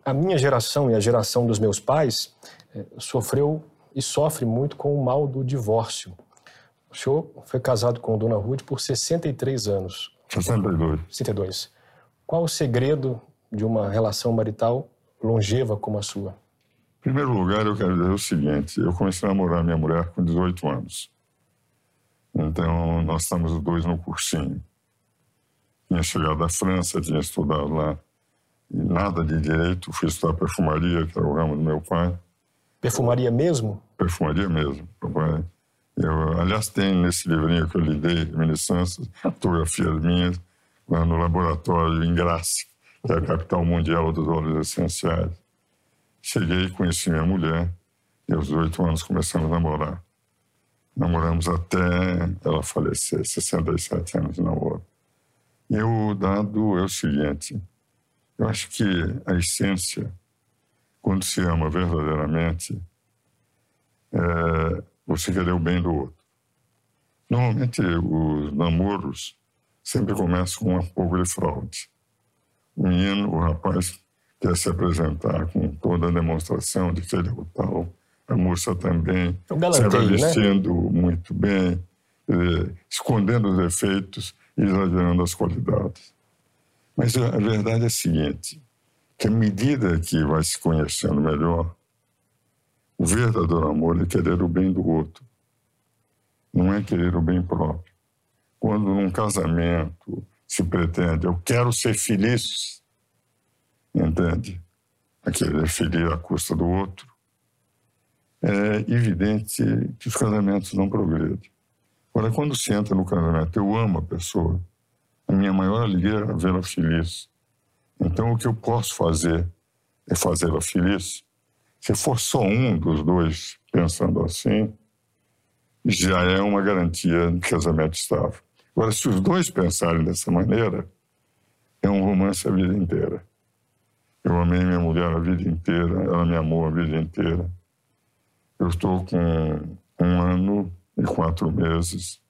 a minha geração e a geração dos meus pais é, sofreu e sofre muito com o mal do divórcio. O senhor foi casado com Dona Ruth por 63 anos. 62. 62. Qual o segredo de uma relação marital longeva como a sua? Em primeiro lugar, eu quero dizer o seguinte: eu comecei a namorar minha mulher com 18 anos. Então, nós estamos os dois no cursinho. Tinha chegado da França, tinha estudado lá. E nada de direito, fui estudar perfumaria, que era o ramo do meu pai. Perfumaria mesmo? Perfumaria mesmo. Papai eu, aliás, tem nesse livrinho que eu lhe dei, Reminiscências, fotografias minhas lá no laboratório em Graça, que é a capital mundial dos óleos essenciais. Cheguei, conheci minha mulher, e aos oito anos começamos a namorar. Namoramos até ela falecer, 67 anos de namoro. E o dado é o seguinte: eu acho que a essência, quando se ama verdadeiramente, é, você querer o bem do outro. Normalmente, os namoros sempre começam com um pouco de fraude. O menino, o rapaz, quer se apresentar com toda a demonstração de que ele é o tal. A moça também, sempre né? vestindo né? muito bem, escondendo os defeitos e exagerando as qualidades. Mas a verdade é a seguinte, que à medida que vai se conhecendo melhor, o verdadeiro amor é querer o bem do outro, não é querer o bem próprio. Quando num casamento se pretende, eu quero ser feliz, entende? A querer feliz à custa do outro, é evidente que os casamentos não progredem. Agora, quando se entra no casamento, eu amo a pessoa, a minha maior alegria é vê-la feliz. Então, o que eu posso fazer é fazê-la feliz se for só um dos dois pensando assim, já é uma garantia de casamento estável. Agora, se os dois pensarem dessa maneira, é um romance a vida inteira. Eu amei minha mulher a vida inteira, ela me amou a vida inteira. Eu estou com um ano e quatro meses,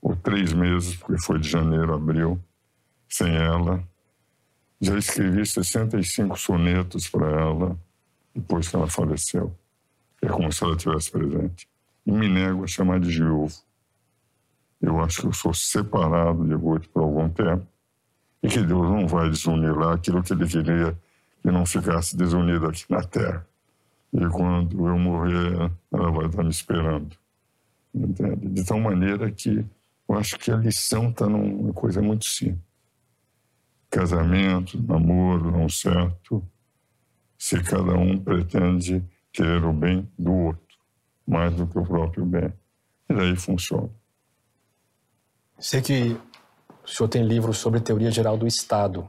ou três meses, porque foi de janeiro a abril, sem ela. Já escrevi 65 sonetos para ela depois que ela faleceu. É como se ela tivesse presente. E me nego a chamar de viúvo. Eu acho que eu sou separado de Ruth por algum tempo e que Deus não vai desunir lá aquilo que Ele queria que não ficasse desunido aqui na Terra. E quando eu morrer, ela vai estar me esperando. Entende? De tal maneira que eu acho que a lição está numa coisa muito simples. Casamento, namoro, não certo, se cada um pretende querer o bem do outro, mais do que o próprio bem. E daí funciona. Sei que o senhor tem livros sobre teoria geral do Estado.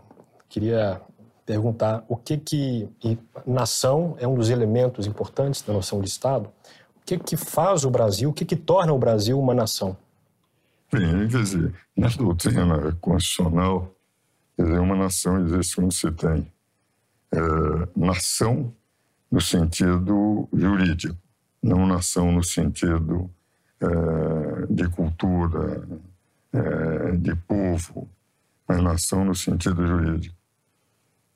Queria perguntar o que que nação é um dos elementos importantes da noção de Estado. O que que faz o Brasil? O que que torna o Brasil uma nação? Bem, quer dizer, na doutrina constitucional, quer dizer, uma nação existe quando se tem nação no sentido jurídico, não nação no sentido é, de cultura, é, de povo, mas nação no sentido jurídico.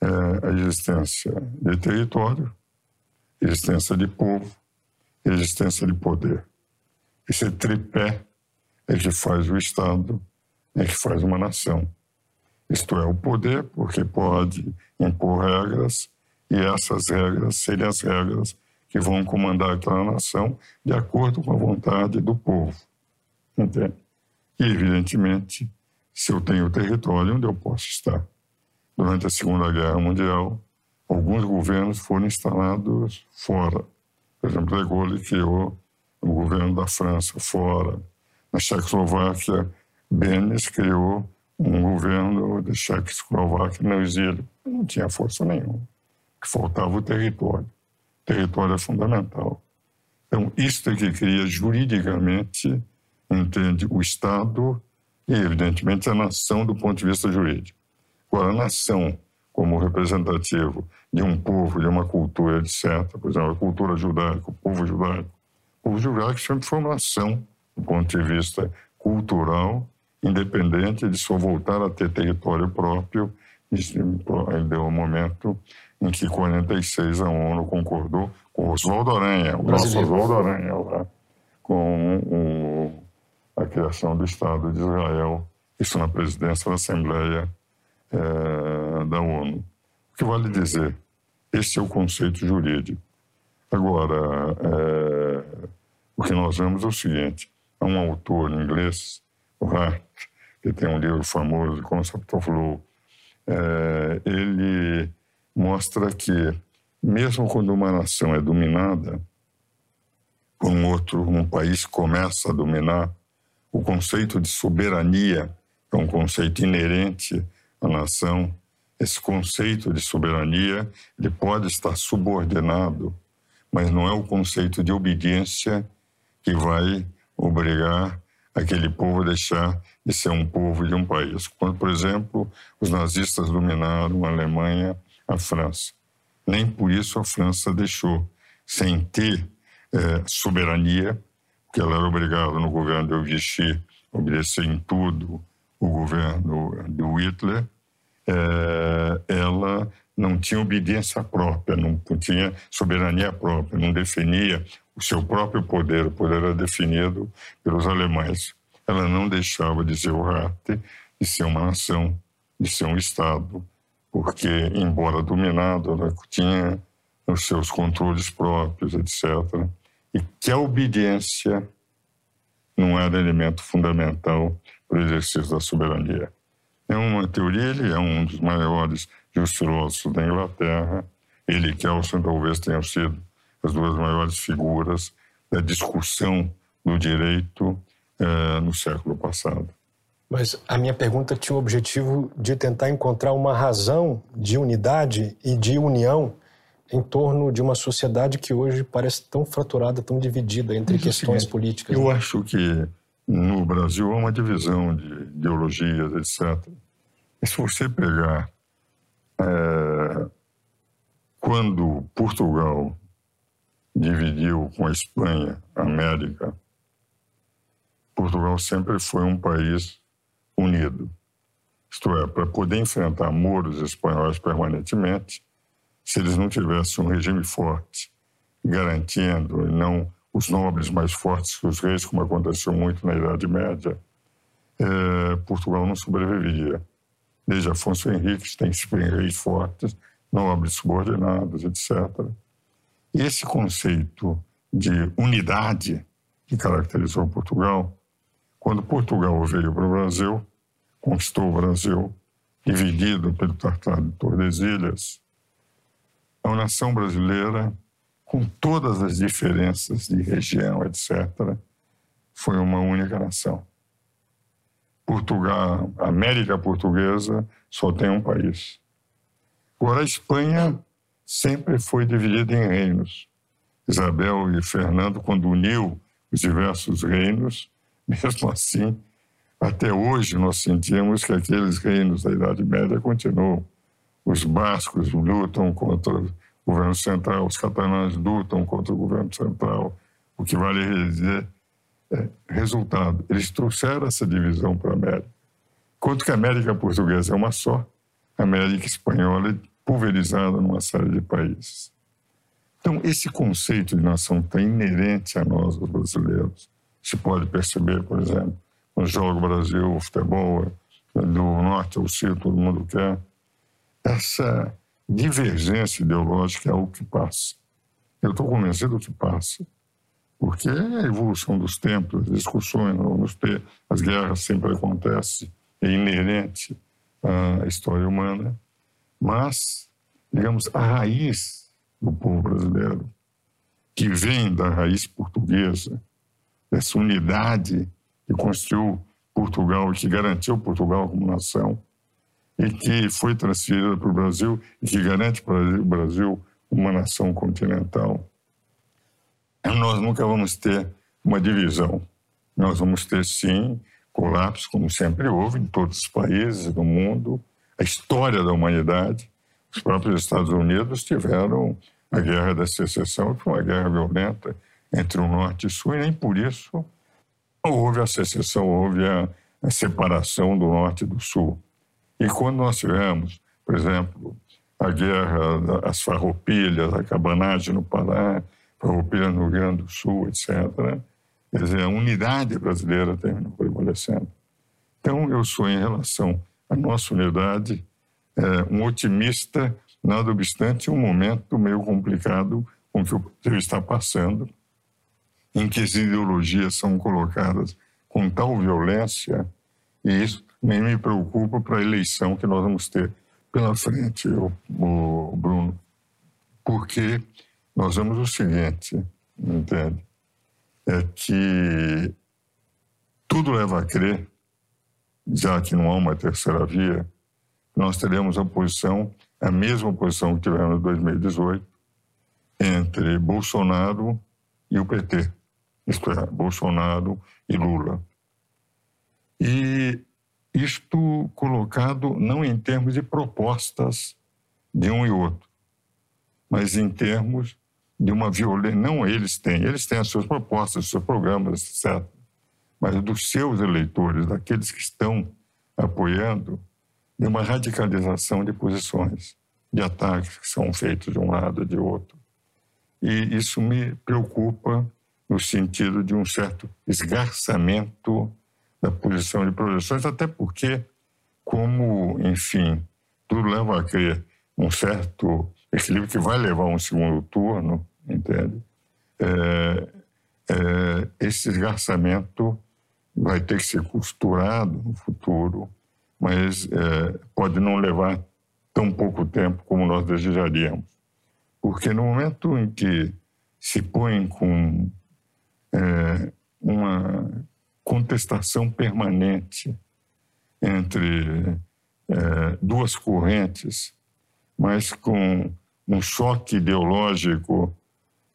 É a existência de território, existência de povo, existência de poder. Esse tripé é que faz o Estado, é que faz uma nação. Isto é, o poder, porque pode impor regras, e essas regras serem as regras que vão comandar aquela nação de acordo com a vontade do povo. Entende? E, evidentemente, se eu tenho território onde eu posso estar. Durante a Segunda Guerra Mundial, alguns governos foram instalados fora. Por exemplo, De Gaulle criou o governo da França fora. Na Tchecoslováquia, Benes criou um governo da Tchecoslováquia no exílio. Não tinha força nenhuma. Que faltava o território. O território é fundamental. Então, isto é que cria juridicamente, entende, o Estado e, evidentemente, a nação do ponto de vista jurídico. Agora, a nação, como representativo de um povo, de uma cultura, etc., por exemplo, a cultura judaica, o povo judaico, o povo judaico sempre foi uma nação do ponto de vista cultural, independente de só voltar a ter território próprio. Ele deu um momento em que, em 46, a ONU concordou com Oswaldo Aranha, o nosso Oswaldo Aranha, lá, com o a criação do Estado de Israel, isso na presidência da Assembleia é, da ONU. O que vale dizer? Este é o conceito jurídico. Agora, é, o que nós vemos é o seguinte: há um autor inglês, Hart, que tem um livro famoso, Concept of Law, é, ele mostra que, mesmo quando uma nação é dominada por um outro, um país começa a dominar, o conceito de soberania é um conceito inerente à nação. Esse conceito de soberania ele pode estar subordinado, mas não é o conceito de obediência que vai obrigar aquele povo deixar de ser um povo de um país. Quando, por exemplo, os nazistas dominaram a Alemanha, a França. Nem por isso a França deixou, sem ter é, soberania, que ela era obrigada no governo de Vichy obedecer em tudo o governo do Hitler, é, ela não tinha obediência própria, não tinha soberania própria, não definia o seu próprio poder, o poder era definido pelos alemães. Ela não deixava de ser o Rate, de ser uma nação, de ser um Estado, porque, embora dominado, ela tinha os seus controles próprios, etc e que a obediência não era elemento fundamental para o exercício da soberania. É uma teoria, ele é um dos maiores filósofos da Inglaterra, ele Kelsen talvez tenham sido as duas maiores figuras da discussão do direito eh, no século passado. Mas a minha pergunta tinha o objetivo de tentar encontrar uma razão de unidade e de união em torno de uma sociedade que hoje parece tão fraturada, tão dividida entre Mas, questões assim, políticas. Eu né? acho que no Brasil há uma divisão de ideologias, etc. E se você pegar é, quando Portugal dividiu com a Espanha a América, Portugal sempre foi um país unido. Isto é, para poder enfrentar moros espanhóis permanentemente, se eles não tivessem um regime forte, garantindo, e não os nobres mais fortes que os reis, como aconteceu muito na Idade Média, é, Portugal não sobreviveria. Desde Afonso Henriques tem reis fortes, nobres subordinados, etc. Esse conceito de unidade que caracterizou Portugal, quando Portugal veio para o Brasil, conquistou o Brasil, dividido pelo Tratado de Tordesilhas, a nação brasileira, com todas as diferenças de região, etc., foi uma única nação. Portugal, a América Portuguesa só tem um país. Agora, a Espanha sempre foi dividida em reinos. Isabel e Fernando, quando uniu os diversos reinos, mesmo assim, Até hoje nós sentimos que aqueles reinos da Idade Média continuam. Os bascos lutam contra o governo central, os catalães lutam contra o governo central. O que vale dizer é resultado. Eles trouxeram essa divisão para a América. Enquanto que a América portuguesa é uma só, a América espanhola pulverizada numa série de países. Então, esse conceito de nação está inerente a nós, os brasileiros. Se pode perceber, por exemplo, no jogo Brasil, o futebol, do norte ao sul, todo mundo quer. Essa divergência ideológica é o que passa. Eu estou convencido que passa. Porque é a evolução dos tempos, as discussões, as guerras sempre acontecem, é inerente à história humana. Mas, digamos, a raiz do povo brasileiro, que vem da raiz portuguesa, dessa unidade que construiu Portugal que garantiu Portugal como nação e que foi transferida para o Brasil e que garante para o Brasil uma nação continental. Nós nunca vamos ter uma divisão. Nós vamos ter, sim, colapso, como sempre houve em todos os países do mundo. A história da humanidade, os próprios Estados Unidos tiveram a Guerra da Secessão, que foi uma guerra violenta entre o Norte e o Sul, e nem por isso houve a secessão, houve a, a separação do Norte e do Sul. E quando nós tivemos, por exemplo, a guerra, as farroupilhas, a cabanagem no Pará, farroupilha no Rio Grande do Sul, etc., quer dizer, a unidade brasileira terminou prevalecendo. Então, eu sou, em relação à nossa unidade, é, um otimista, nada obstante um momento meio complicado com que o Brasil está passando, em que as ideologias são colocadas com tal violência, e isso nem me preocupa para a eleição que nós vamos ter pela frente, o Bruno, porque nós vemos o seguinte, entende? É que tudo leva a crer, já que não há uma terceira via, nós teremos a posição, a mesma posição que tivemos em 2018, entre Bolsonaro e o PT isto é, Bolsonaro e Lula. E isto colocado não em termos de propostas de um e outro, mas em termos de uma violência. Não eles têm, eles têm as suas propostas, os seus programas, etc. Mas dos seus eleitores, daqueles que estão apoiando, de uma radicalização de posições, de ataques que são feitos de um lado e de outro. E isso me preocupa no sentido de um certo esgarçamento da posição de projeções, até porque, como, enfim, tudo leva a crer um certo equilíbrio que vai levar a um segundo turno, entende? É, é, esse esgarçamento vai ter que ser costurado no futuro, mas é, pode não levar tão pouco tempo como nós desejaríamos. Porque no momento em que se põe com é, uma contestação permanente entre é, duas correntes, mas com um choque ideológico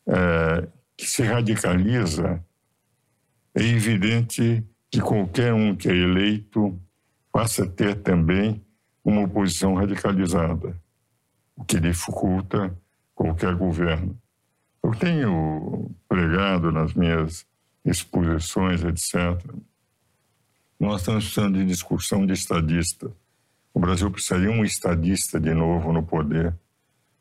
é, que se radicaliza, é evidente que qualquer um que é eleito passa a ter também uma oposição radicalizada, o que dificulta qualquer governo. Eu tenho pregado nas minhas exposições, etc. Nós estamos precisando de discussão de estadista. O Brasil precisaria um estadista de novo no poder,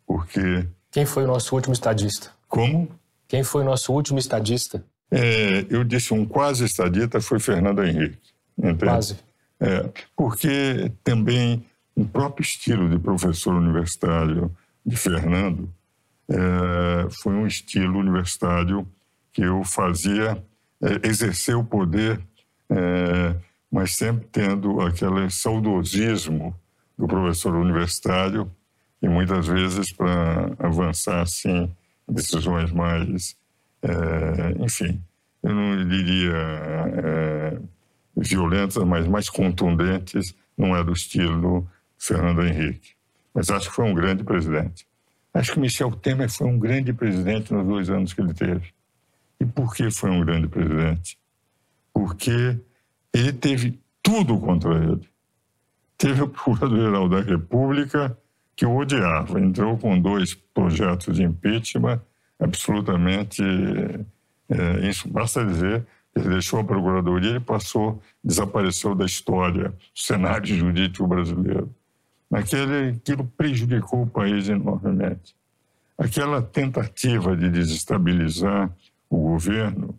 porque... Quem foi o nosso último estadista? Como? Quem foi o nosso último estadista? É, eu disse um quase estadista foi Fernando Henrique. Entende? Quase. É, porque também o próprio estilo de professor universitário de Fernando é, foi um estilo universitário que eu fazia é, exercer o poder, é, mas sempre tendo aquele saudosismo do professor universitário e muitas vezes para avançar assim decisões mais, é, enfim, eu não diria é, violentas, mas mais contundentes, não é do estilo Fernando Henrique. Mas acho que foi um grande presidente. Acho que Michel Temer foi um grande presidente nos dois anos que ele teve. E por que foi um grande presidente? Porque ele teve tudo contra ele. Teve o Procurador-Geral da República que o odiava, entrou com dois projetos de impeachment absolutamente. É, isso basta dizer ele deixou a Procuradoria e passou, desapareceu da história, do cenário jurídico brasileiro. Aquele, aquilo prejudicou o país enormemente. Aquela tentativa de desestabilizar o governo,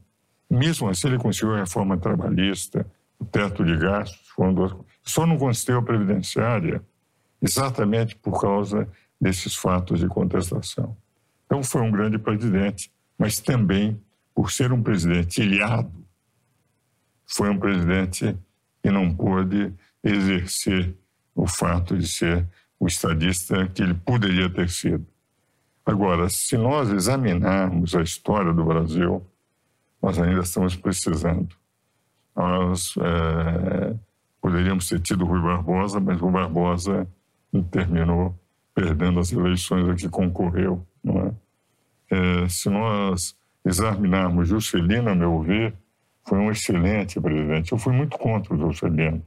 mesmo assim ele conseguiu a reforma trabalhista, o teto de gastos, duas, só não conseguiu a previdenciária exatamente por causa desses fatos de contestação. Então foi um grande presidente, mas também por ser um presidente ilhado foi um presidente que não pôde exercer o fato de ser o estadista que ele poderia ter sido. Agora, se nós examinarmos a história do Brasil, nós ainda estamos precisando. Nós é, poderíamos ter tido Rui Barbosa, mas o Barbosa terminou perdendo as eleições a que concorreu. Não é? É, se nós examinarmos Juscelino, a meu ver, foi um excelente presidente. Eu fui muito contra o Juscelino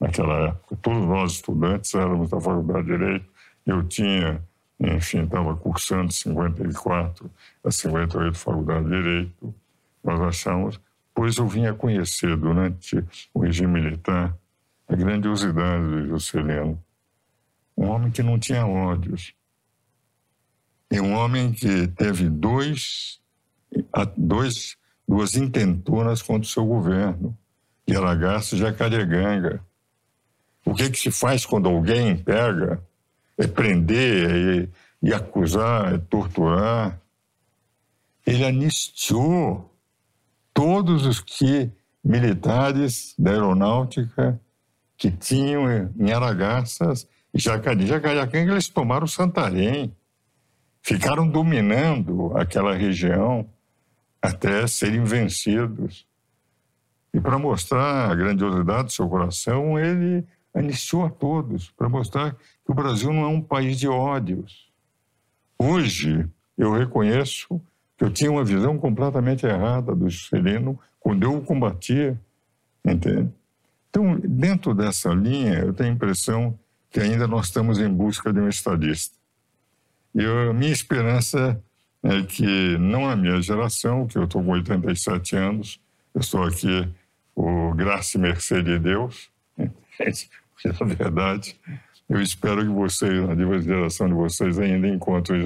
naquela época. Todos nós, estudantes, éramos da Faculdade de Direito. Eu tinha, enfim, estava cursando 54 a 58 Faculdade de Direito. Nós achamos, pois eu vinha conhecer durante o regime militar a grandiosidade de Juscelino. Um homem que não tinha ódios. E um homem que teve dois, dois duas intentonas contra o seu governo, Gueragaço e Jacareganga. O que, que se faz quando alguém pega? É prender, é, é acusar, é torturar. Ele anistiou todos os que militares da aeronáutica que tinham em Aragaças e Jacareanga, eles tomaram Santarém, ficaram dominando aquela região até serem vencidos. E para mostrar a grandiosidade do seu coração, ele anistiou a todos, para mostrar que o Brasil não é um país de ódios. Hoje, eu reconheço que eu tinha uma visão completamente errada do Juscelino quando eu o combatia, entende? Então, dentro dessa linha, eu tenho a impressão que ainda nós estamos em busca de um estadista. E a minha esperança é que não a minha geração, que eu estou com 87 anos, eu estou aqui o graça e mercê de Deus, na verdade, eu espero que vocês, na geração de vocês, ainda encontrem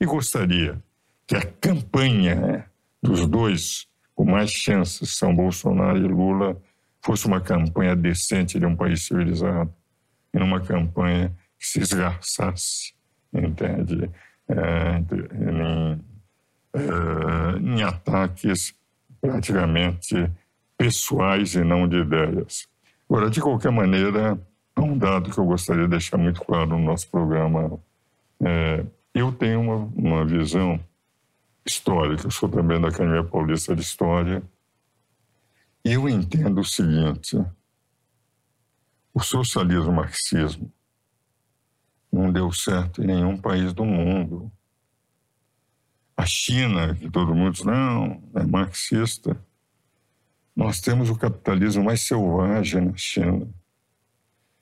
E gostaria que a campanha dos dois com mais chances, São Bolsonaro e Lula, fosse uma campanha decente de um país civilizado, e uma campanha que se esgarçasse, entende? é, em, é, em ataques praticamente pessoais e não de ideias. Agora, de qualquer maneira, há um dado que eu gostaria de deixar muito claro no nosso programa. É, eu tenho uma, uma visão histórica, eu sou também da Academia Paulista de História, e eu entendo o seguinte: o socialismo marxismo não deu certo em nenhum país do mundo. A China, que todo mundo diz, não, é marxista. Nós temos o capitalismo mais selvagem na China.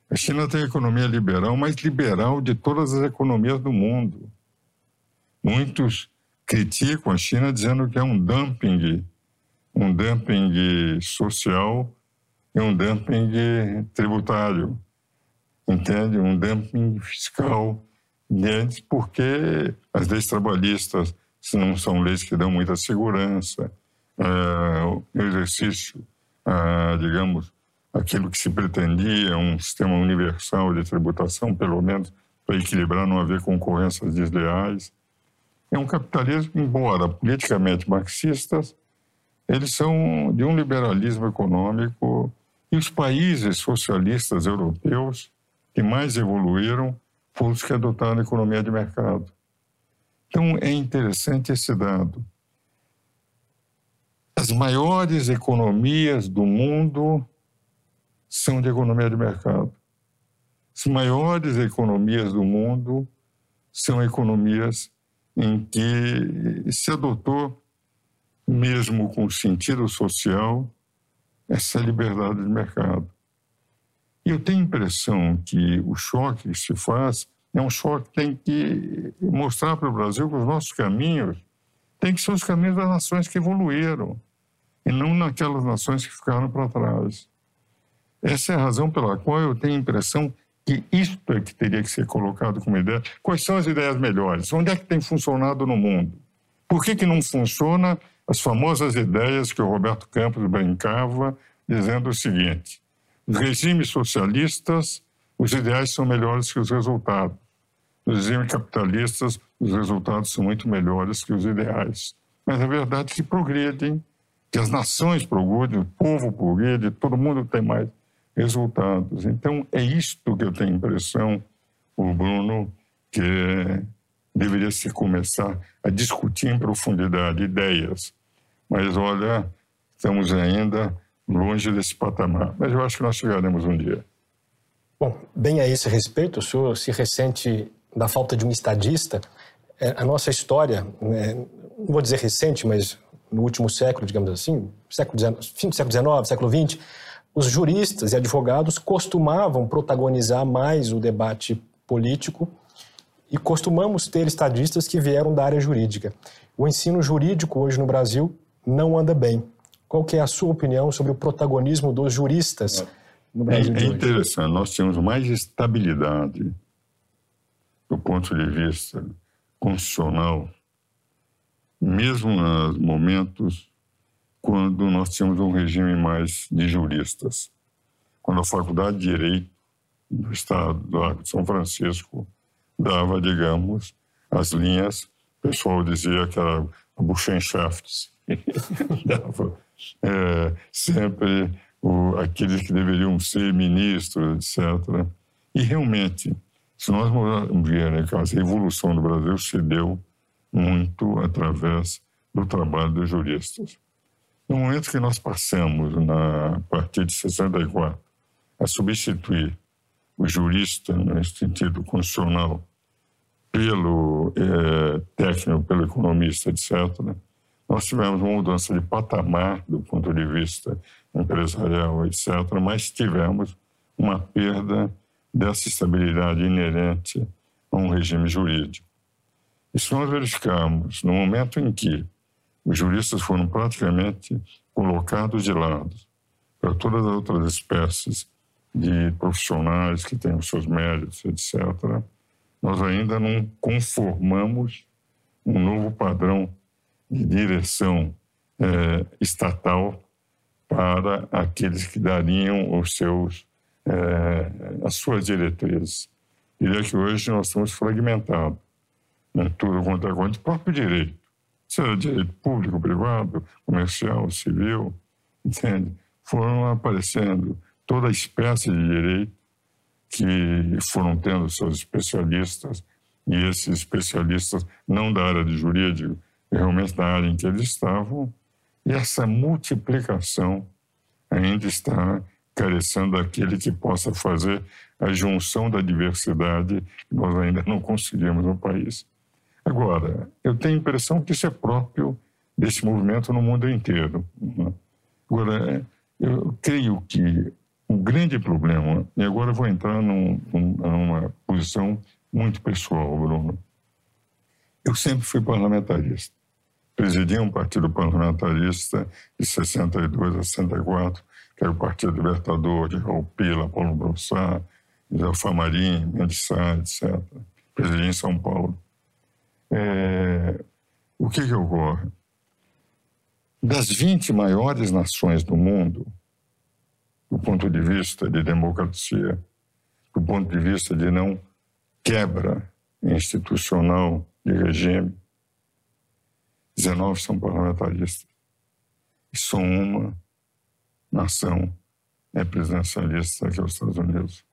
A China tem a economia liberal, mais liberal de todas as economias do mundo. Muitos criticam a China dizendo que é um dumping, um dumping social e um dumping tributário entende? Um dumping fiscal grandes porque as leis trabalhistas não são leis que dão muita segurança. É, o exercício, é, digamos, aquilo que se pretendia, um sistema universal de tributação, pelo menos para equilibrar, não haver concorrências desleais. É um capitalismo, embora politicamente marxistas, eles são de um liberalismo econômico e os países socialistas europeus que mais evoluíram foram os que adotaram a economia de mercado. Então, é interessante esse dado. As maiores economias do mundo são de economia de mercado. As maiores economias do mundo são economias em que se adotou, mesmo com sentido social, essa liberdade de mercado. Eu tenho a impressão que o choque que se faz é um choque que tem que mostrar para o Brasil que os nossos caminhos têm que ser os caminhos das nações que evoluíram e não naquelas nações que ficaram para trás. Essa é a razão pela qual eu tenho a impressão que isto é que teria que ser colocado como ideia. Quais são as ideias melhores? Onde é que tem funcionado no mundo? Por que, que não funciona as famosas ideias que o Roberto Campos brincava, dizendo o seguinte: regimes socialistas, os ideais são melhores que os resultados. Nos regimes capitalistas, os resultados são muito melhores que os ideais. Mas a verdade é que progredem, que as nações progredem, o povo progrede, todo mundo tem mais resultados. Então, é isto que eu tenho impressão, o Bruno, que deveria se começar a discutir em profundidade ideias. Mas, olha, estamos ainda longe desse patamar. Mas eu acho que nós chegaremos um dia. Bom, bem a esse respeito, o senhor se ressente da falta de um estadista. É, a nossa história, né, não vou dizer recente, mas no último século, digamos assim, século fim do século XIX, século XX, os juristas e advogados costumavam protagonizar mais o debate político e costumamos ter estadistas que vieram da área jurídica. O ensino jurídico hoje no Brasil não anda bem. Qual que é a sua opinião sobre o protagonismo dos juristas no Brasil? É, é interessante. Nós temos mais estabilidade do ponto de vista constitucional, mesmo nos momentos quando nós tínhamos um regime mais de juristas. Quando a Faculdade de Direito do Estado do São Francisco dava, digamos, as linhas, o pessoal dizia que era a Buchenschafts, dava é, sempre o, aqueles que deveriam ser ministros, etc. E realmente, se nós vermos a revolução do Brasil se deu muito através do trabalho dos juristas. No momento que nós passamos, na, a partir de 64, a substituir o jurista, no sentido constitucional, pelo é, técnico, pelo economista, etc., nós tivemos uma mudança de patamar do ponto de vista empresarial, etc., mas tivemos uma perda dessa estabilidade inerente a um regime jurídico. E se nós verificarmos, no momento em que os juristas foram praticamente colocados de lado para todas as outras espécies de profissionais que têm os seus méritos, etc., nós ainda não conformamos um novo padrão de direção é, estatal para aqueles que dariam os seus, é, as suas diretrizes. Diria que hoje nós estamos fragmentados em tudo quanto é quanto próprio direito seja direito público, privado, comercial, civil, entende? Foram aparecendo toda espécie de direito que foram tendo seus especialistas, e esses especialistas não da área de jurídico, realmente da área em que eles estavam, e essa multiplicação ainda está carecendo daquele que possa fazer a junção da diversidade que nós ainda não conseguimos no país. Agora, eu tenho a impressão que isso é próprio desse movimento no mundo inteiro. Né? Agora, eu creio que o grande problema, e agora eu vou entrar num, numa posição muito pessoal, Bruno. Eu sempre fui parlamentarista. Presidi um partido parlamentarista de 62 a 64, que era o Partido Libertador de Raul Pila, Paulo Broussard, José Famarim, Mendes Sá, etc. Presidi em São Paulo. É, o que, que ocorre? Das 20 maiores nações do mundo, do ponto de vista de democracia, do ponto de vista de não quebra institucional de regime, 19 são parlamentaristas. E só uma nação é presidencialista, que é os Estados Unidos.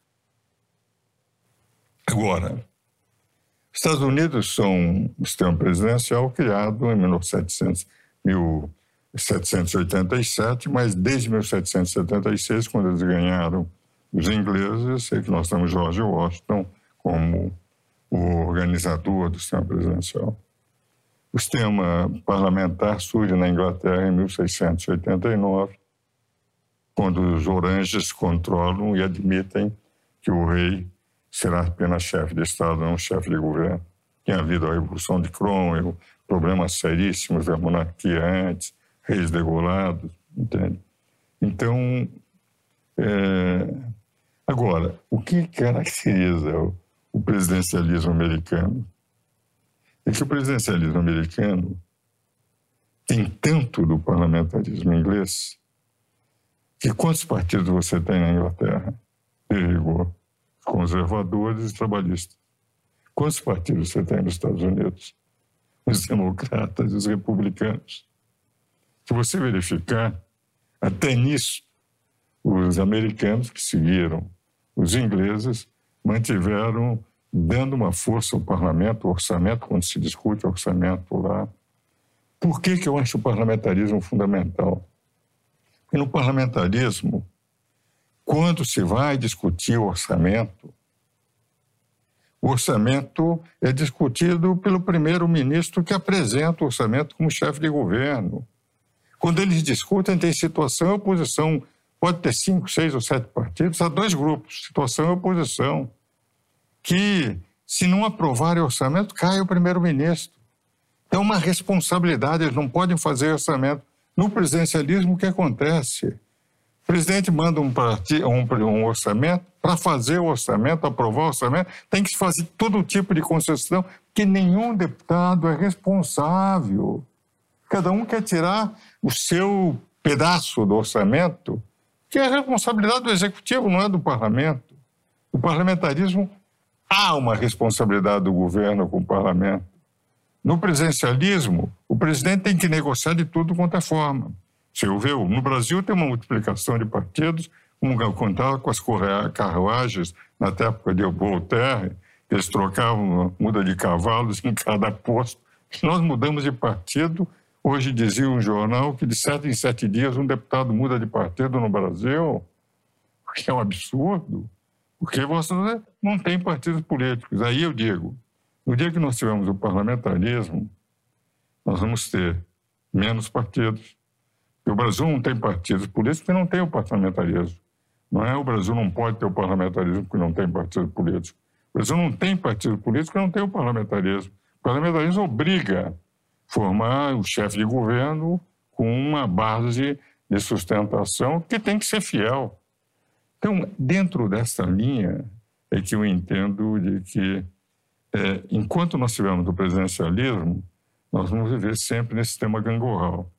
Agora, Estados Unidos são um sistema presidencial criado em 1700, 1787, mas desde 1776, quando eles ganharam os ingleses, sei que nós temos George Washington como o organizador do sistema presidencial. O sistema parlamentar surge na Inglaterra em 1689 quando os oranges controlam e admitem que o rei será apenas chefe de Estado, não chefe de governo. Tinha havido a Revolução de Cromwell, problemas seríssimos da monarquia antes, reis degolados, entende? Então, é... agora, o que caracteriza o presidencialismo americano? É que o presidencialismo americano tem tanto do parlamentarismo inglês que quantos partidos você tem na Inglaterra? De rigor, conservadores e trabalhistas. Quantos partidos você tem nos Estados Unidos? Os democratas e os republicanos. Se você verificar, até nisso, os americanos que seguiram os ingleses mantiveram dando uma força ao parlamento, ao orçamento, quando se discute orçamento lá. Por que, que eu acho o parlamentarismo fundamental? Porque no parlamentarismo, quando se vai discutir o orçamento, o orçamento é discutido pelo primeiro-ministro que apresenta o orçamento como chefe de governo. Quando eles discutem, tem situação e oposição. Pode ter cinco, seis ou sete partidos, há dois grupos, situação e oposição, que, se não aprovarem o orçamento, cai o primeiro-ministro. É uma responsabilidade, eles não podem fazer orçamento. No presidencialismo, o que acontece? O presidente manda um, um, um orçamento, para fazer o orçamento, aprovar o orçamento, tem que fazer todo tipo de concessão, que nenhum deputado é responsável. Cada um quer tirar o seu pedaço do orçamento, que é responsabilidade do executivo, não é do parlamento. O parlamentarismo há uma responsabilidade do governo com o parlamento. No presidencialismo, o presidente tem que negociar de tudo quanto é forma. Você ouviu? No Brasil tem uma multiplicação de partidos, eu contava com as carruagens na época de Voltaire, eles trocavam muda de cavalos em cada posto. Nós mudamos de partido Hoje dizia um jornal que de sete em sete dias um deputado muda de partido no Brasil, que é um absurdo, porque você não tem partidos políticos. Aí eu digo, no dia que nós tivermos o parlamentarismo, nós vamos ter menos partidos. Porque o Brasil não tem partidos políticos porque não tem o parlamentarismo. Não é o Brasil não pode ter o parlamentarismo porque não tem partido político. O Brasil não tem partido político porque não tem o parlamentarismo. O parlamentarismo obriga formar o chefe de governo com uma base de sustentação que tem que ser fiel. Então, dentro dessa linha é que eu entendo de que, é, enquanto nós tivermos o presidencialismo, nós vamos viver sempre nesse sistema gangorral.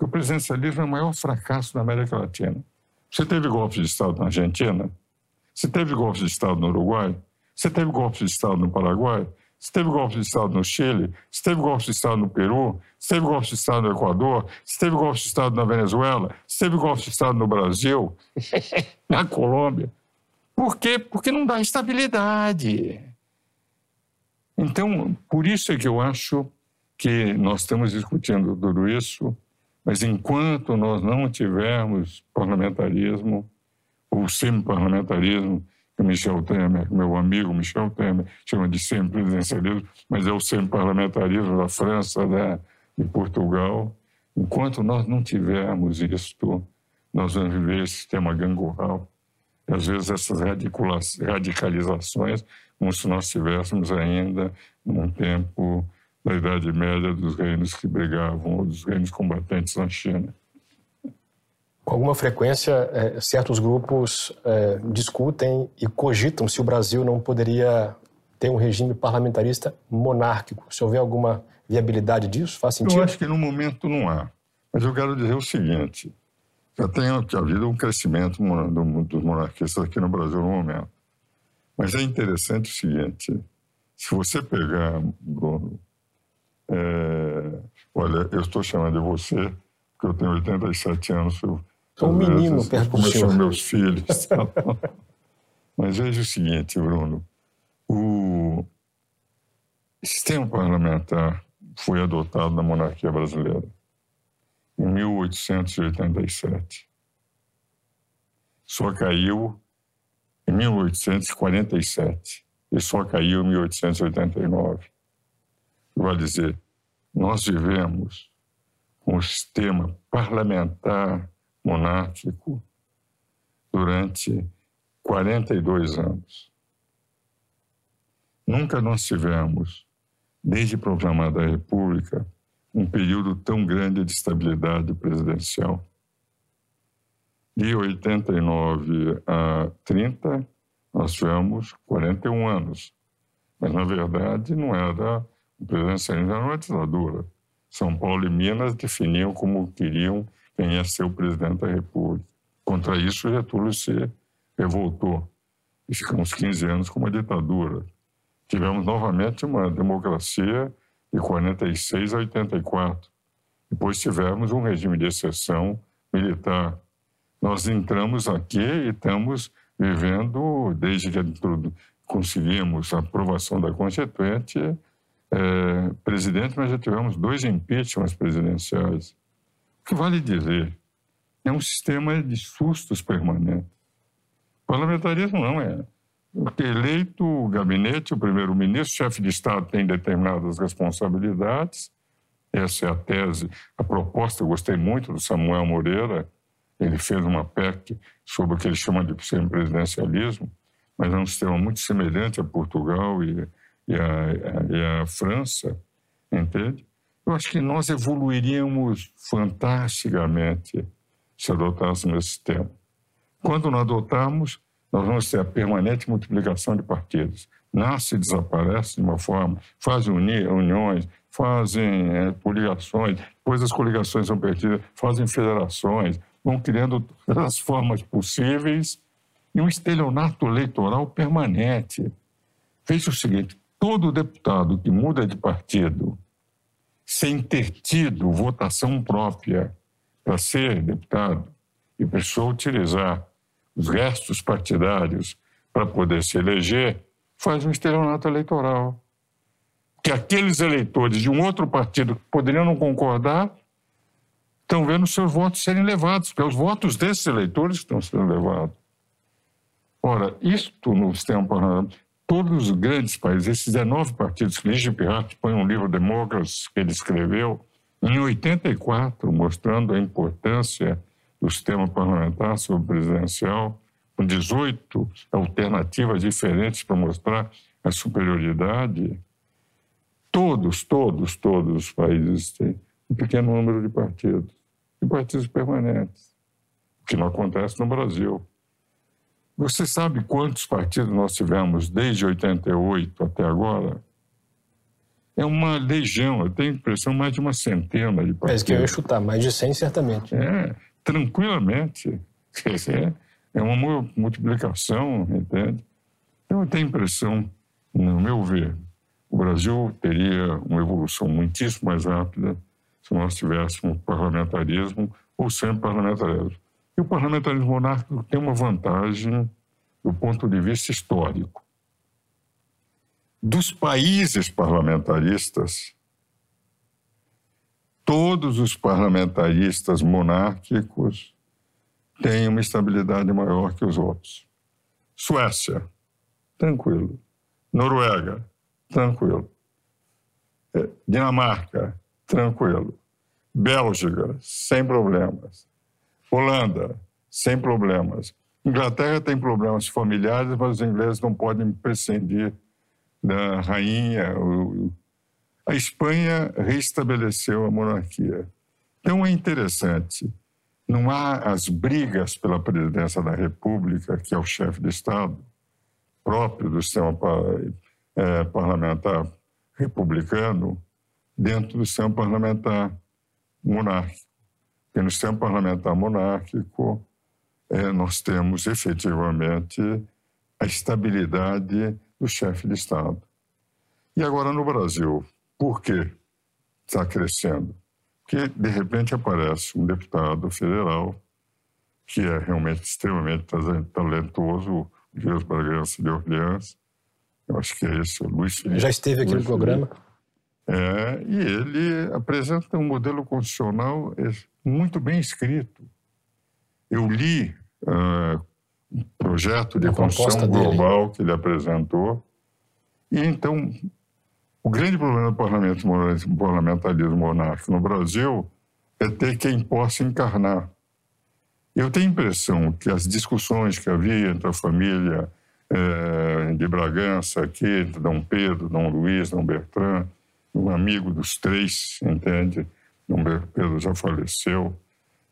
O presidencialismo é o maior fracasso da América Latina. Você teve golpe de Estado na Argentina? Você teve golpe de Estado no Uruguai? Você teve golpe de Estado no Paraguai? Você teve golpe de Estado no Chile, você teve golpe de Estado no Peru, você teve golpe de Estado no Equador, você teve golpe de Estado na Venezuela, você teve golpe de Estado no Brasil, na Colômbia. Por quê? Porque não dá estabilidade. Então, por isso é que eu acho que nós estamos discutindo tudo isso, mas enquanto nós não tivermos parlamentarismo ou semi-parlamentarismo, Michel Temer, meu amigo Michel Temer, chama de semi-presidencialismo, mas é o semi-parlamentarismo da França, da, de Portugal. Enquanto nós não tivermos isto, nós vamos viver esse sistema gangorral. Às vezes essas radicalizações, como se nós estivéssemos ainda num tempo da Idade Média dos reinos que brigavam, ou dos reinos combatentes na China. Com alguma frequência, é, certos grupos é, discutem e cogitam se o Brasil não poderia ter um regime parlamentarista monárquico. Se houver alguma viabilidade disso, faz sentido? Eu acho que no momento não há. Mas eu quero dizer o seguinte: já tem havido um crescimento dos monarquistas aqui no Brasil no momento. Mas é interessante o seguinte: se você pegar, Bruno, é, olha, eu estou chamando de você, porque eu tenho 87 anos, eu Sou um menino perto do senhor. meus filhos. Mas veja o seguinte, Bruno. O sistema parlamentar foi adotado na monarquia brasileira em 1887. Só caiu em 1847 e só caiu em 1889. Vai dizer, nós vivemos um sistema parlamentar monárquico durante 42 anos. Nunca nós tivemos, desde proclamada a República, um período tão grande de estabilidade presidencial. De 89 a 30, nós tivemos 41 anos. Mas, na verdade, não era o presidencialismo, era uma ditadura. São Paulo e Minas definiam como queriam quem ia ser o presidente da República. Contra isso, Getúlio se revoltou e ficamos 15 anos com uma ditadura. Tivemos novamente uma democracia de 46 a 84. Depois tivemos um regime de exceção militar. Nós entramos aqui e estamos vivendo, desde que conseguimos a aprovação da Constituinte, é, presidente, mas já tivemos dois impeachments presidenciais. O que vale dizer? É um sistema de sustos permanentes. Parlamentarismo não é. Eleito o gabinete, o primeiro-ministro, chefe de Estado tem determinadas responsabilidades. Essa é a tese, a proposta. Eu gostei muito do Samuel Moreira. Ele fez uma PEC sobre o que ele chama de presidencialismo, mas é um sistema muito semelhante a Portugal e, e, a, e a França, entende? Eu acho que nós evoluiríamos fantasticamente se adotássemos esse sistema. Quando não adotarmos, nós vamos ter a permanente multiplicação de partidos. Nasce e desaparece de uma forma, fazem uni uniões, fazem é, coligações, depois as coligações são perdidas, fazem federações, vão criando todas as formas possíveis e um estelionato eleitoral permanente. Veja o seguinte: todo deputado que muda de partido sem ter tido votação própria para ser deputado e precisou utilizar os restos partidários para poder se eleger, faz um estelionato eleitoral. Que aqueles eleitores de um outro partido que poderiam não concordar estão vendo seus votos serem levados, porque é os votos desses eleitores estão sendo levados. Ora, isto no sistema parlamentar, todos os grandes países, esses 19 partidos que Lígia Pirrat põe um livro Democracy que ele escreveu em 84, mostrando a importância do sistema parlamentar sobre presidencial, com 18 alternativas diferentes para mostrar a superioridade. Todos, todos, todos os países têm um pequeno número de partidos, e partidos permanentes, o que não acontece no Brasil. Você sabe quantos partidos nós tivemos desde 88 até agora? É uma legião, eu tenho a impressão mais de uma centena de partidos. É que eu ia chutar, mais de 100 certamente. É, tranquilamente. É uma multiplicação, entende? Eu tenho a impressão, no meu ver, o Brasil teria uma evolução muitíssimo mais rápida se nós tivéssemos parlamentarismo ou sem parlamentarismo. E o parlamentarismo monárquico tem uma vantagem do ponto de vista histórico. Dos países parlamentaristas, todos os parlamentaristas monárquicos têm uma estabilidade maior que os outros. Suécia, tranquilo. Noruega, tranquilo. É, Dinamarca, tranquilo. Bélgica, sem problemas. Holanda, sem problemas. Inglaterra tem problemas familiares, mas os ingleses não podem prescindir da rainha. A Espanha restabeleceu a monarquia. Então é interessante. Não há as brigas pela presidência da República, que é o chefe de Estado, próprio do sistema é, parlamentar republicano, dentro do sistema parlamentar monárquico. Porque no sistema parlamentar monárquico, é, nós temos efetivamente a estabilidade do chefe de Estado. E agora no Brasil, por que está crescendo? Porque, de repente, aparece um deputado federal que é realmente extremamente talentoso, o Dias Bragança de Orleans, eu acho que é esse, o Luiz Felipe. Já esteve aqui Luiz no programa. É, e ele apresenta um modelo constitucional muito bem escrito. Eu li uh, um projeto de construção global dele. que ele apresentou, e então o grande problema do parlamentarismo monárquico no Brasil é ter quem possa encarnar. Eu tenho a impressão que as discussões que havia entre a família é, de Bragança, aqui, entre Dom Pedro, Dom Luiz, Dom Bertrand, um amigo dos três, entende? Dom Pedro já faleceu.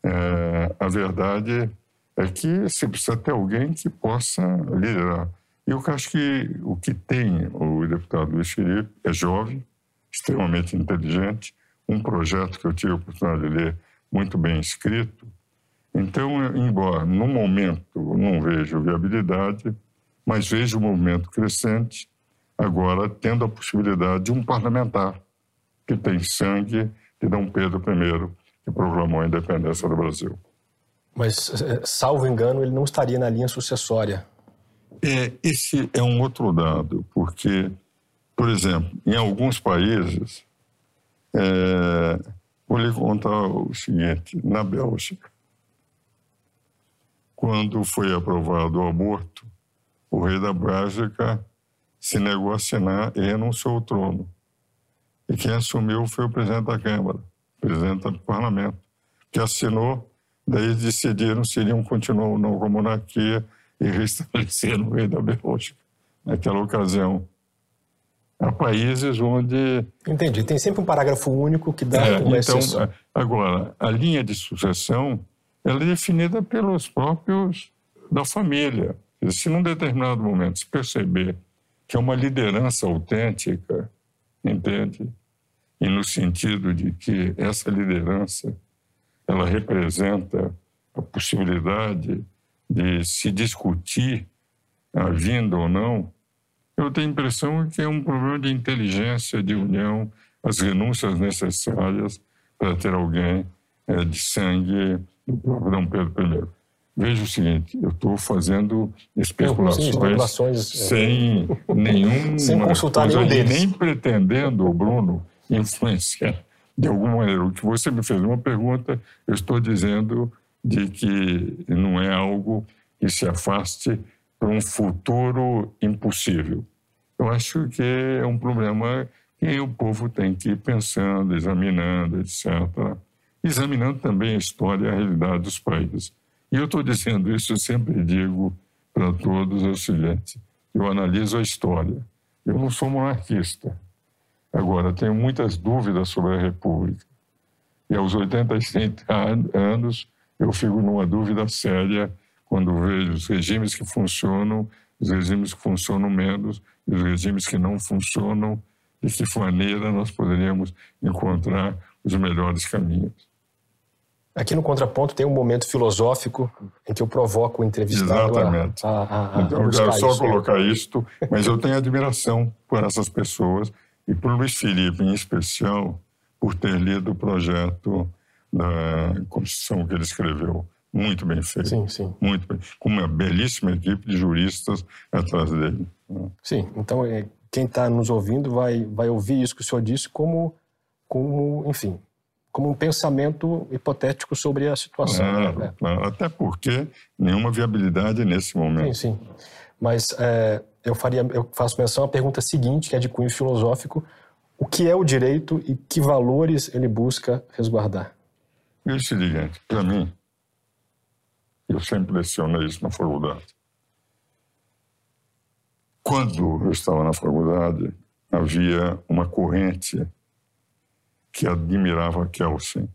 É, a verdade é que se precisa ter alguém que possa liderar. E eu acho que o que tem o deputado Luiz Felipe é jovem, extremamente inteligente, um projeto que eu tive a oportunidade de ler muito bem escrito. Então, embora no momento não vejo viabilidade, mas vejo um movimento crescente, agora tendo a possibilidade de um parlamentar que tem sangue de Dom Pedro I, que proclamou a independência do Brasil. Mas, eh, salvo engano, ele não estaria na linha sucessória. É, esse é um outro dado, porque, por exemplo, em alguns países, é, vou lhe contar o seguinte: na Bélgica, quando foi aprovado o aborto, o rei da Bélgica se negou a assinar e renunciou ao trono. E quem assumiu foi o presidente da Câmara, presidente do parlamento, que assinou, daí decidiram se iriam continuar ou não com a monarquia e restabelecer o rei da Bélgica naquela ocasião. Há países onde. Entendi. Tem sempre um parágrafo único que dá é, uma então, exceção. Agora, a linha de sucessão ela é definida pelos próprios da família. Se num determinado momento se perceber que é uma liderança autêntica, entende? E no sentido de que essa liderança ela representa a possibilidade de se discutir a vinda ou não, eu tenho a impressão que é um problema de inteligência, de união, as renúncias necessárias para ter alguém é, de sangue do próprio Dom Pedro I. Veja o seguinte, eu estou fazendo especulações, Sim, especulações é. sem nenhum sem consultar nenhum deles. nem pretendendo, Bruno, influenciar de alguma maneira. O que você me fez uma pergunta, eu estou dizendo de que não é algo que se afaste para um futuro impossível. Eu acho que é um problema que o povo tem que ir pensando, examinando, etc. Examinando também a história e a realidade dos países. E eu estou dizendo isso, eu sempre digo para todos o seguinte: eu analiso a história. Eu não sou monarquista. Agora, tenho muitas dúvidas sobre a República. E aos 87 anos, eu fico numa dúvida séria quando vejo os regimes que funcionam, os regimes que funcionam menos, e os regimes que não funcionam, de que maneira nós poderíamos encontrar os melhores caminhos. Aqui no Contraponto tem um momento filosófico em que eu provoco o entrevistado Exatamente. A, a, a, então, eu quero só isso. colocar isto, mas eu tenho admiração por essas pessoas e por Luiz Felipe, em especial, por ter lido o projeto da Constituição que ele escreveu. Muito bem feito. Sim, sim. Muito bem. Com uma belíssima equipe de juristas atrás dele. Sim, então é, quem está nos ouvindo vai, vai ouvir isso que o senhor disse como, como, enfim, como um pensamento hipotético sobre a situação. Claro, né? claro. Até porque nenhuma viabilidade nesse momento. Sim, sim. Mas é, eu, faria, eu faço menção à pergunta seguinte, que é de cunho filosófico. O que é o direito e que valores ele busca resguardar? É o seguinte, para mim, eu sempre lecionei isso na faculdade. Quando eu estava na faculdade, havia uma corrente que admirava Kelsen.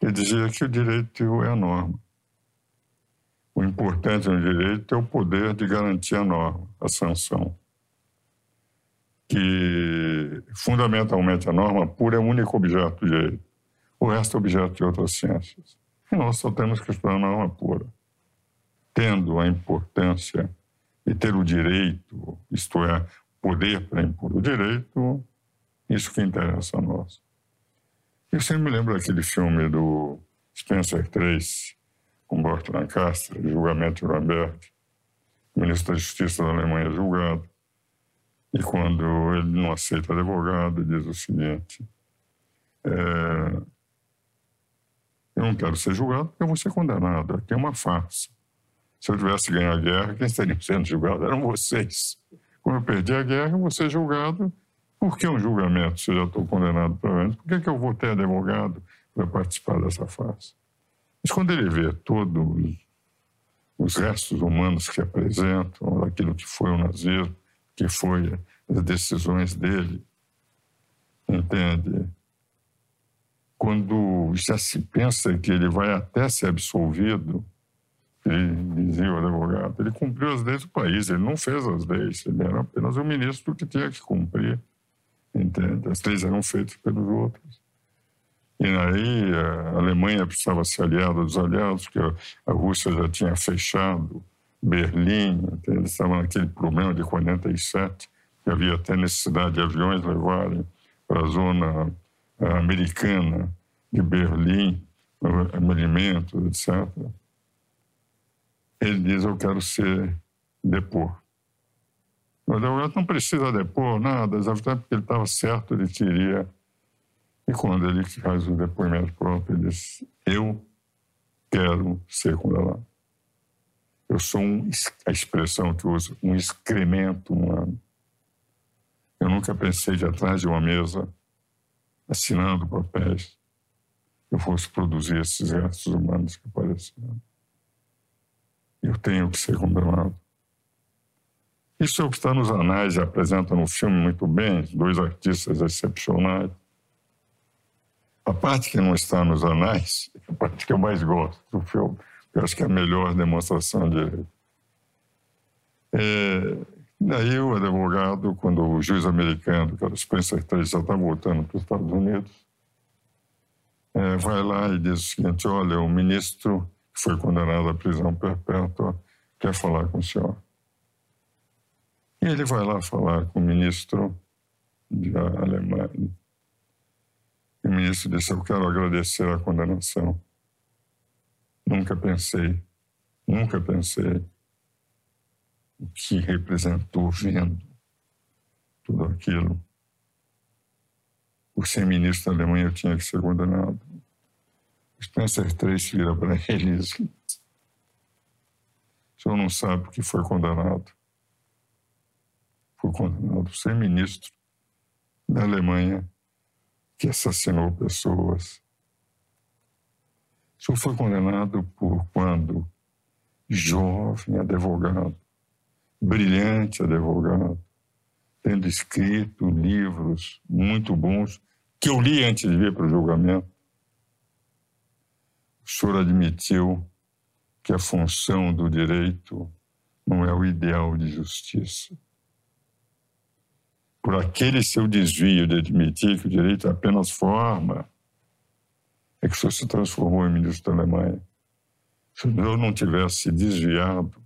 Ele dizia que o direito é a norma. O importante no direito é o poder de garantir a norma, a sanção. Que, fundamentalmente, a norma pura é o único objeto do direito. O resto é objeto de outras ciências. E nós só temos que estudar a norma pura. Tendo a importância de ter o direito, isto é, poder para impor o direito, isso que interessa a nós. Eu sempre me lembro daquele filme do Spencer Tracy, com Burt Lancaster, julgamento de Nuremberg. O ministro da Justiça da Alemanha julgado. E quando ele não aceita advogado, diz o seguinte: é, Eu não quero ser julgado porque eu vou ser condenado. Aqui é uma farsa. Se eu tivesse ganho a guerra, quem estaria sendo julgado eram vocês. Como eu perdi a guerra, eu vou ser julgado por que um julgamento se eu já estou condenado para antes? Por que, que eu vou ter advogado para participar dessa farsa? Mas quando ele vê todos os restos humanos que apresentam, aquilo que foi o nazismo, que foi as decisões dele, entende? Quando já se pensa que ele vai até ser absolvido, ele dizia o advogado, ele cumpriu as leis do país, ele não fez as leis, ele era apenas o ministro que tinha que cumprir, entende? As leis eram feitas pelos outros. E aí a Alemanha precisava ser aliada dos aliados, porque a Rússia já tinha fechado Berlim, eles estavam naquele problema de 47, que havia até necessidade de aviões levarem para a zona eh, americana de Berlim, alimentos, etc. Ele diz: Eu quero ser depor. O advogado não precisa depor nada, exatamente porque ele estava certo, ele teria. E quando ele faz o depoimento próprio, ele diz: Eu quero ser condenado. Eu sou um, a expressão que uso, um excremento humano. Eu nunca pensei de atrás de uma mesa, assinando papéis, eu fosse produzir esses restos humanos que apareceram. Eu tenho que ser condenado. Isso é o que está nos anais e apresenta no filme muito bem, dois artistas excepcionais. A parte que não está nos anais é a parte que eu mais gosto do filme eu acho que é a melhor demonstração de. É, daí o advogado, quando o juiz americano, que era o Spencer Tracy, já está voltando para os Estados Unidos, é, vai lá e diz o seguinte: olha, o ministro que foi condenado à prisão perpétua quer falar com o senhor. E ele vai lá falar com o ministro da Alemanha. O ministro disse: Eu quero agradecer a condenação. Nunca pensei, nunca pensei o que representou vendo tudo aquilo. Por ser ministro da Alemanha, eu tinha que ser condenado. Spencer Tracy vira para ele e diz: O senhor não sabe o que foi condenado. Foi condenado por ser ministro da Alemanha que assassinou pessoas o senhor foi condenado por quando jovem advogado, brilhante advogado, tendo escrito livros muito bons que eu li antes de vir para o julgamento. O senhor admitiu que a função do direito não é o ideal de justiça. Por aquele seu desvio de admitir que o direito é apenas forma, é que o senhor se transformou em ministro da Alemanha. Se o senhor não tivesse desviado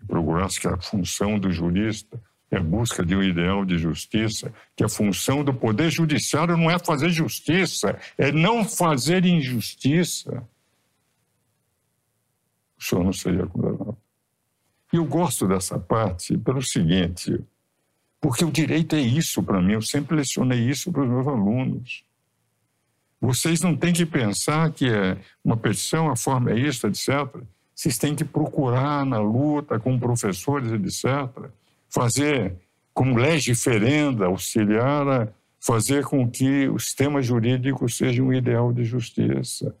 e procurasse que a função do jurista é a busca de um ideal de justiça, que a função do poder judiciário não é fazer justiça, é não fazer injustiça, o senhor não seria condenado. E eu gosto dessa parte pelo seguinte, porque o direito é isso para mim, eu sempre lecionei isso para os meus alunos. Vocês não têm que pensar que é uma petição, a forma é isso, etc. Vocês têm que procurar na luta com professores, etc. Fazer como legiferenda, auxiliar a fazer com que o sistema jurídico seja um ideal de justiça.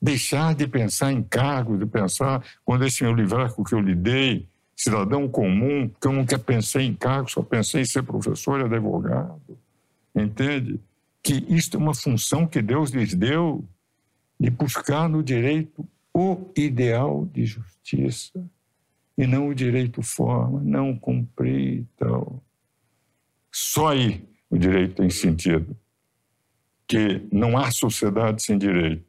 Deixar de pensar em cargos, de pensar, quando esse meu livro que eu lhe dei, cidadão comum, que eu nunca pensei em cargos, só pensei em ser professor e advogado. Entende? que isto é uma função que Deus lhes deu de buscar no direito o ideal de justiça e não o direito forma, não cumprir tal. Só aí o direito tem sentido. Que não há sociedade sem direito,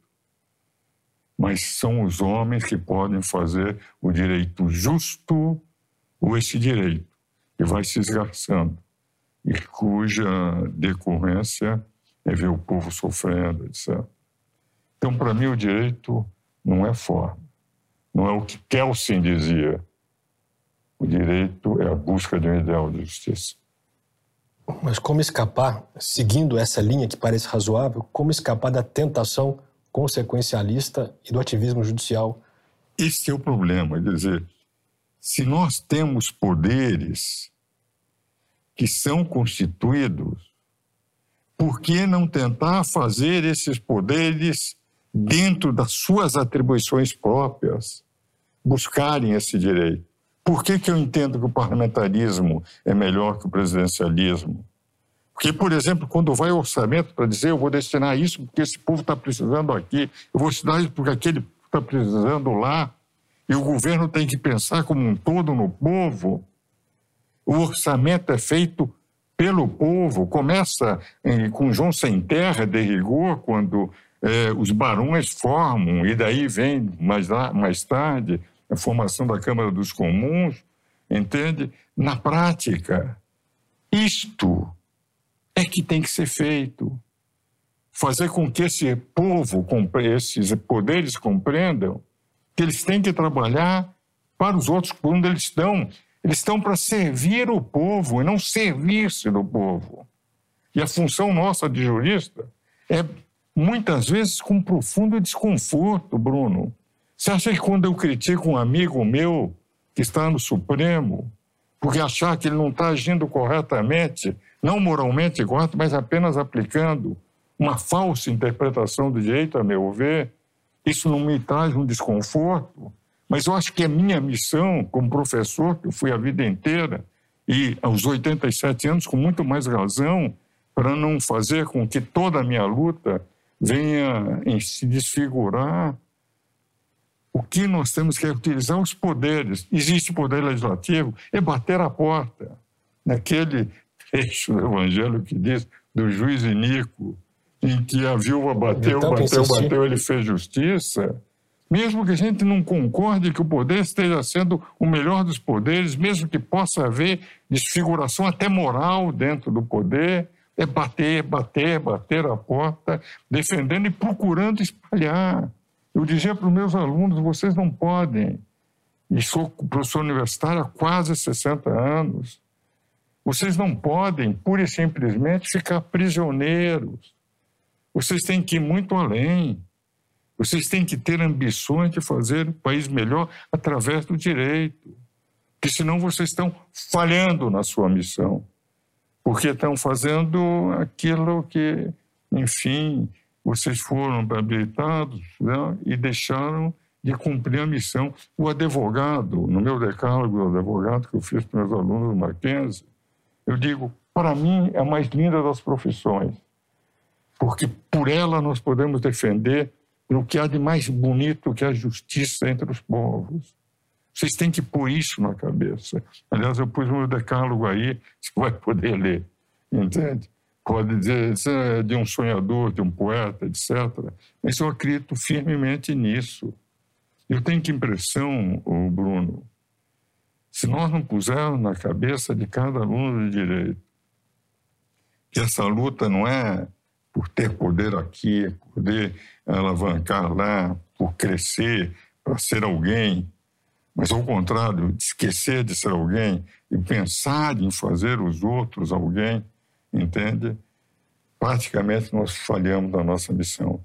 mas são os homens que podem fazer o direito justo ou esse direito que vai se esgarçando e cuja decorrência é ver o povo sofrendo, etc. Então, para mim, o direito não é forma, não é o que Kelsen dizia. O direito é a busca de um ideal de justiça. Mas como escapar, seguindo essa linha que parece razoável, como escapar da tentação consequencialista e do ativismo judicial? Esse é o problema, quer dizer, se nós temos poderes que são constituídos por que não tentar fazer esses poderes dentro das suas atribuições próprias, buscarem esse direito. Por que, que eu entendo que o parlamentarismo é melhor que o presidencialismo? Porque, por exemplo, quando vai orçamento para dizer eu vou destinar isso porque esse povo está precisando aqui, eu vou destinar isso porque aquele está precisando lá, e o governo tem que pensar como um todo no povo, o orçamento é feito pelo povo. Começa eh, com João Sem Terra, de rigor, quando eh, os barões formam, e daí vem mais, lá, mais tarde a formação da Câmara dos Comuns, entende? Na prática, isto é que tem que ser feito. Fazer com que esse povo, esses poderes compreendam que eles têm que trabalhar para os outros por onde eles estão. Eles estão para servir o povo e não servir-se do povo. E a função nossa de jurista é, muitas vezes, com profundo desconforto, Bruno. Você acha que quando eu critico um amigo meu que está no Supremo, porque achar que ele não está agindo corretamente, não moralmente correto, mas apenas aplicando uma falsa interpretação do direito, a meu ver, isso não me traz um desconforto? Mas eu acho que é minha missão como professor, que eu fui a vida inteira, e aos 87 anos, com muito mais razão, para não fazer com que toda a minha luta venha em se desfigurar. O que nós temos que é utilizar os poderes. Existe o poder legislativo, é bater a porta. Naquele trecho do Evangelho que diz do juiz Inico, em que a viúva bateu, bateu, bateu, ele fez justiça. Mesmo que a gente não concorde que o poder esteja sendo o melhor dos poderes, mesmo que possa haver desfiguração até moral dentro do poder, é bater, bater, bater a porta, defendendo e procurando espalhar. Eu dizia para os meus alunos: vocês não podem, e sou professor universitário há quase 60 anos, vocês não podem, pura e simplesmente, ficar prisioneiros. Vocês têm que ir muito além. Vocês têm que ter ambições de fazer um país melhor através do direito. Porque senão vocês estão falhando na sua missão. Porque estão fazendo aquilo que, enfim, vocês foram habilitados né, e deixaram de cumprir a missão. O advogado, no meu decálogo do advogado que eu fiz para meus alunos do Mackenzie, eu digo, para mim é a mais linda das profissões, porque por ela nós podemos defender o que há de mais bonito que a justiça entre os povos. Vocês têm que pôr isso na cabeça. Aliás, eu pus um decálogo aí, você vai poder ler, entende? Pode dizer é de um sonhador, de um poeta, etc. Mas eu acredito firmemente nisso. Eu tenho que impressão, Bruno, se nós não pusermos na cabeça de cada aluno de direito que essa luta não é por ter poder aqui, poder alavancar lá, por crescer, para ser alguém, mas ao contrário, esquecer de ser alguém e pensar em fazer os outros alguém, entende? Praticamente nós falhamos na nossa missão.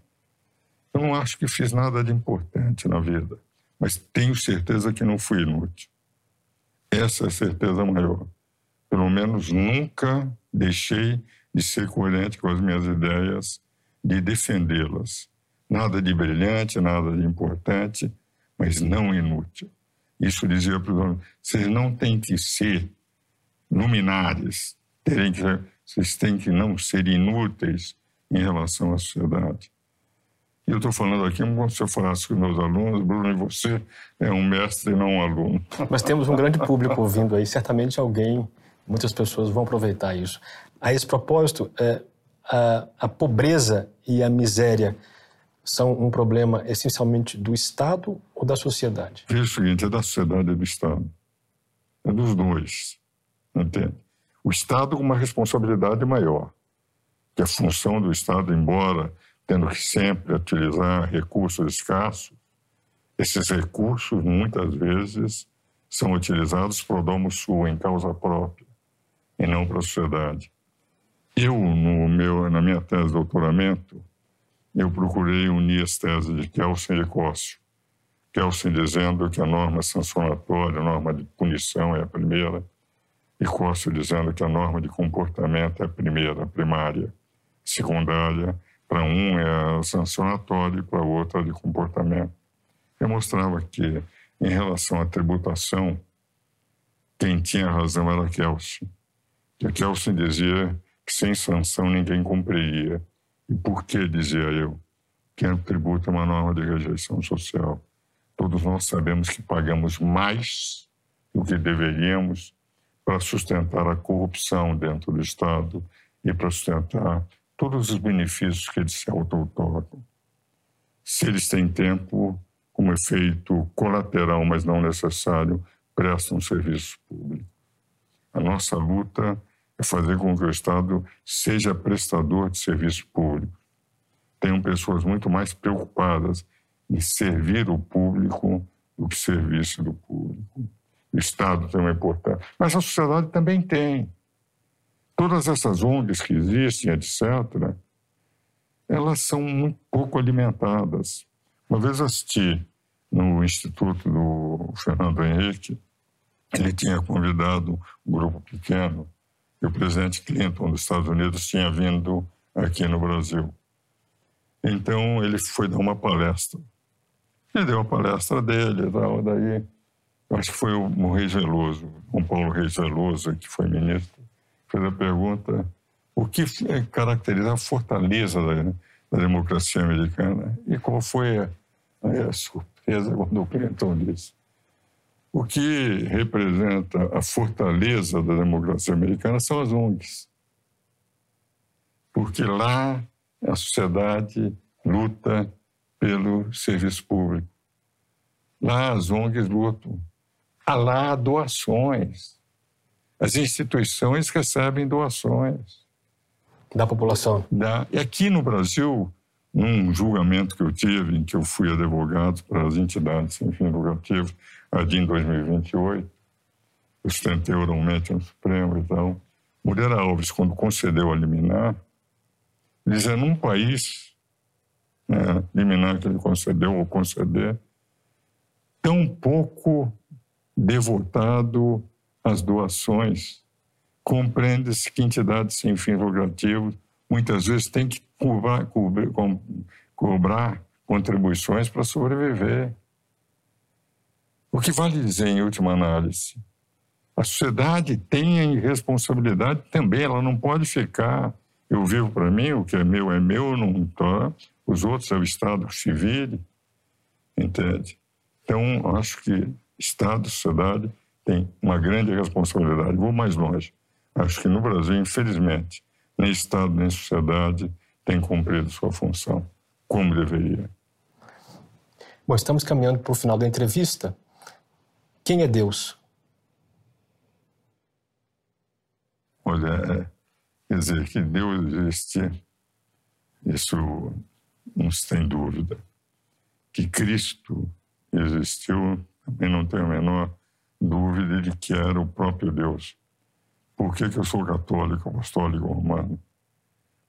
Eu não acho que fiz nada de importante na vida, mas tenho certeza que não fui inútil. Essa é a certeza maior. Pelo menos nunca deixei de ser coerente com as minhas ideias, de defendê-las. Nada de brilhante, nada de importante, mas não inútil. Isso dizia para os homens: vocês não têm que ser luminares, terem que, vocês têm que não ser inúteis em relação à sociedade. E eu estou falando aqui como se eu falasse com meus alunos, Bruno, e você é um mestre e não um aluno. Mas temos um grande público ouvindo aí, certamente alguém, muitas pessoas vão aproveitar isso. A esse propósito, é, a, a pobreza e a miséria são um problema essencialmente do Estado ou da sociedade? É o seguinte, é da sociedade e do Estado. É dos dois, entende? O Estado com uma responsabilidade maior, que a função do Estado, embora tendo que sempre utilizar recursos escassos, esses recursos muitas vezes são utilizados para o domo sul em causa própria e não para a sociedade. Eu, no meu, na minha tese de doutoramento, eu procurei unir as teses de Kelsen e Cócio. Kelsen dizendo que a norma sancionatória, a norma de punição é a primeira, e Cócio dizendo que a norma de comportamento é a primeira, primária. Secundária Para um é sancionatório, para outro é de comportamento. Eu mostrava que, em relação à tributação, quem tinha razão era Kelsen. Que Kelsen dizia que sem sanção ninguém cumpriria. E por que, dizia eu? Que o tributo é uma norma de rejeição social. Todos nós sabemos que pagamos mais do que deveríamos para sustentar a corrupção dentro do Estado e para sustentar todos os benefícios que eles se auto-otorgam. Se eles têm tempo, como efeito colateral, mas não necessário, prestam um serviço público. A nossa luta é fazer com que o Estado seja prestador de serviço público. Tenham pessoas muito mais preocupadas em servir o público do que serviço do público. O Estado tem uma importância, mas a sociedade também tem. Todas essas ONGs que existem, etc., elas são muito pouco alimentadas. Uma vez assisti no Instituto do Fernando Henrique, ele tinha convidado um grupo pequeno e o presidente Clinton dos Estados Unidos tinha vindo aqui no Brasil. Então ele foi dar uma palestra. Ele deu a palestra dele tal, daí acho que foi o Reis Veloso, o Paulo Reis Veloso, que foi ministro, fez a pergunta o que caracteriza a fortaleza da, da democracia americana e qual foi a, a surpresa quando o Clinton disse o que representa a fortaleza da democracia americana são as ONGs. Porque lá a sociedade luta pelo serviço público. Lá as ONGs lutam. Há lá doações. As instituições recebem doações. Da população. Da... E aqui no Brasil, num julgamento que eu tive, em que eu fui advogado para as entidades sem fim lucrativo, ali em 2028, eu sustentei oralmente no Supremo e tal. Moreira Alves, quando concedeu a liminar, dizia num país, né, liminar que ele concedeu ou conceder, tão pouco devotado às doações, compreende-se que entidades sem fins lucrativos muitas vezes têm que cobrar, cobrar, cobrar contribuições para sobreviver. O que vale dizer, em última análise? A sociedade tem a responsabilidade também, ela não pode ficar. Eu vivo para mim, o que é meu é meu, não. Os outros é o Estado civil, entende? Então, acho que Estado sociedade têm uma grande responsabilidade. Vou mais longe. Acho que no Brasil, infelizmente, nem Estado nem sociedade têm cumprido sua função como deveria. Bom, estamos caminhando para o final da entrevista. Quem é Deus? Olha, é, quer dizer, que Deus existe, isso não se tem dúvida. Que Cristo existiu, também não tenho a menor dúvida de que era o próprio Deus. Por que, que eu sou católico, apostólico romano?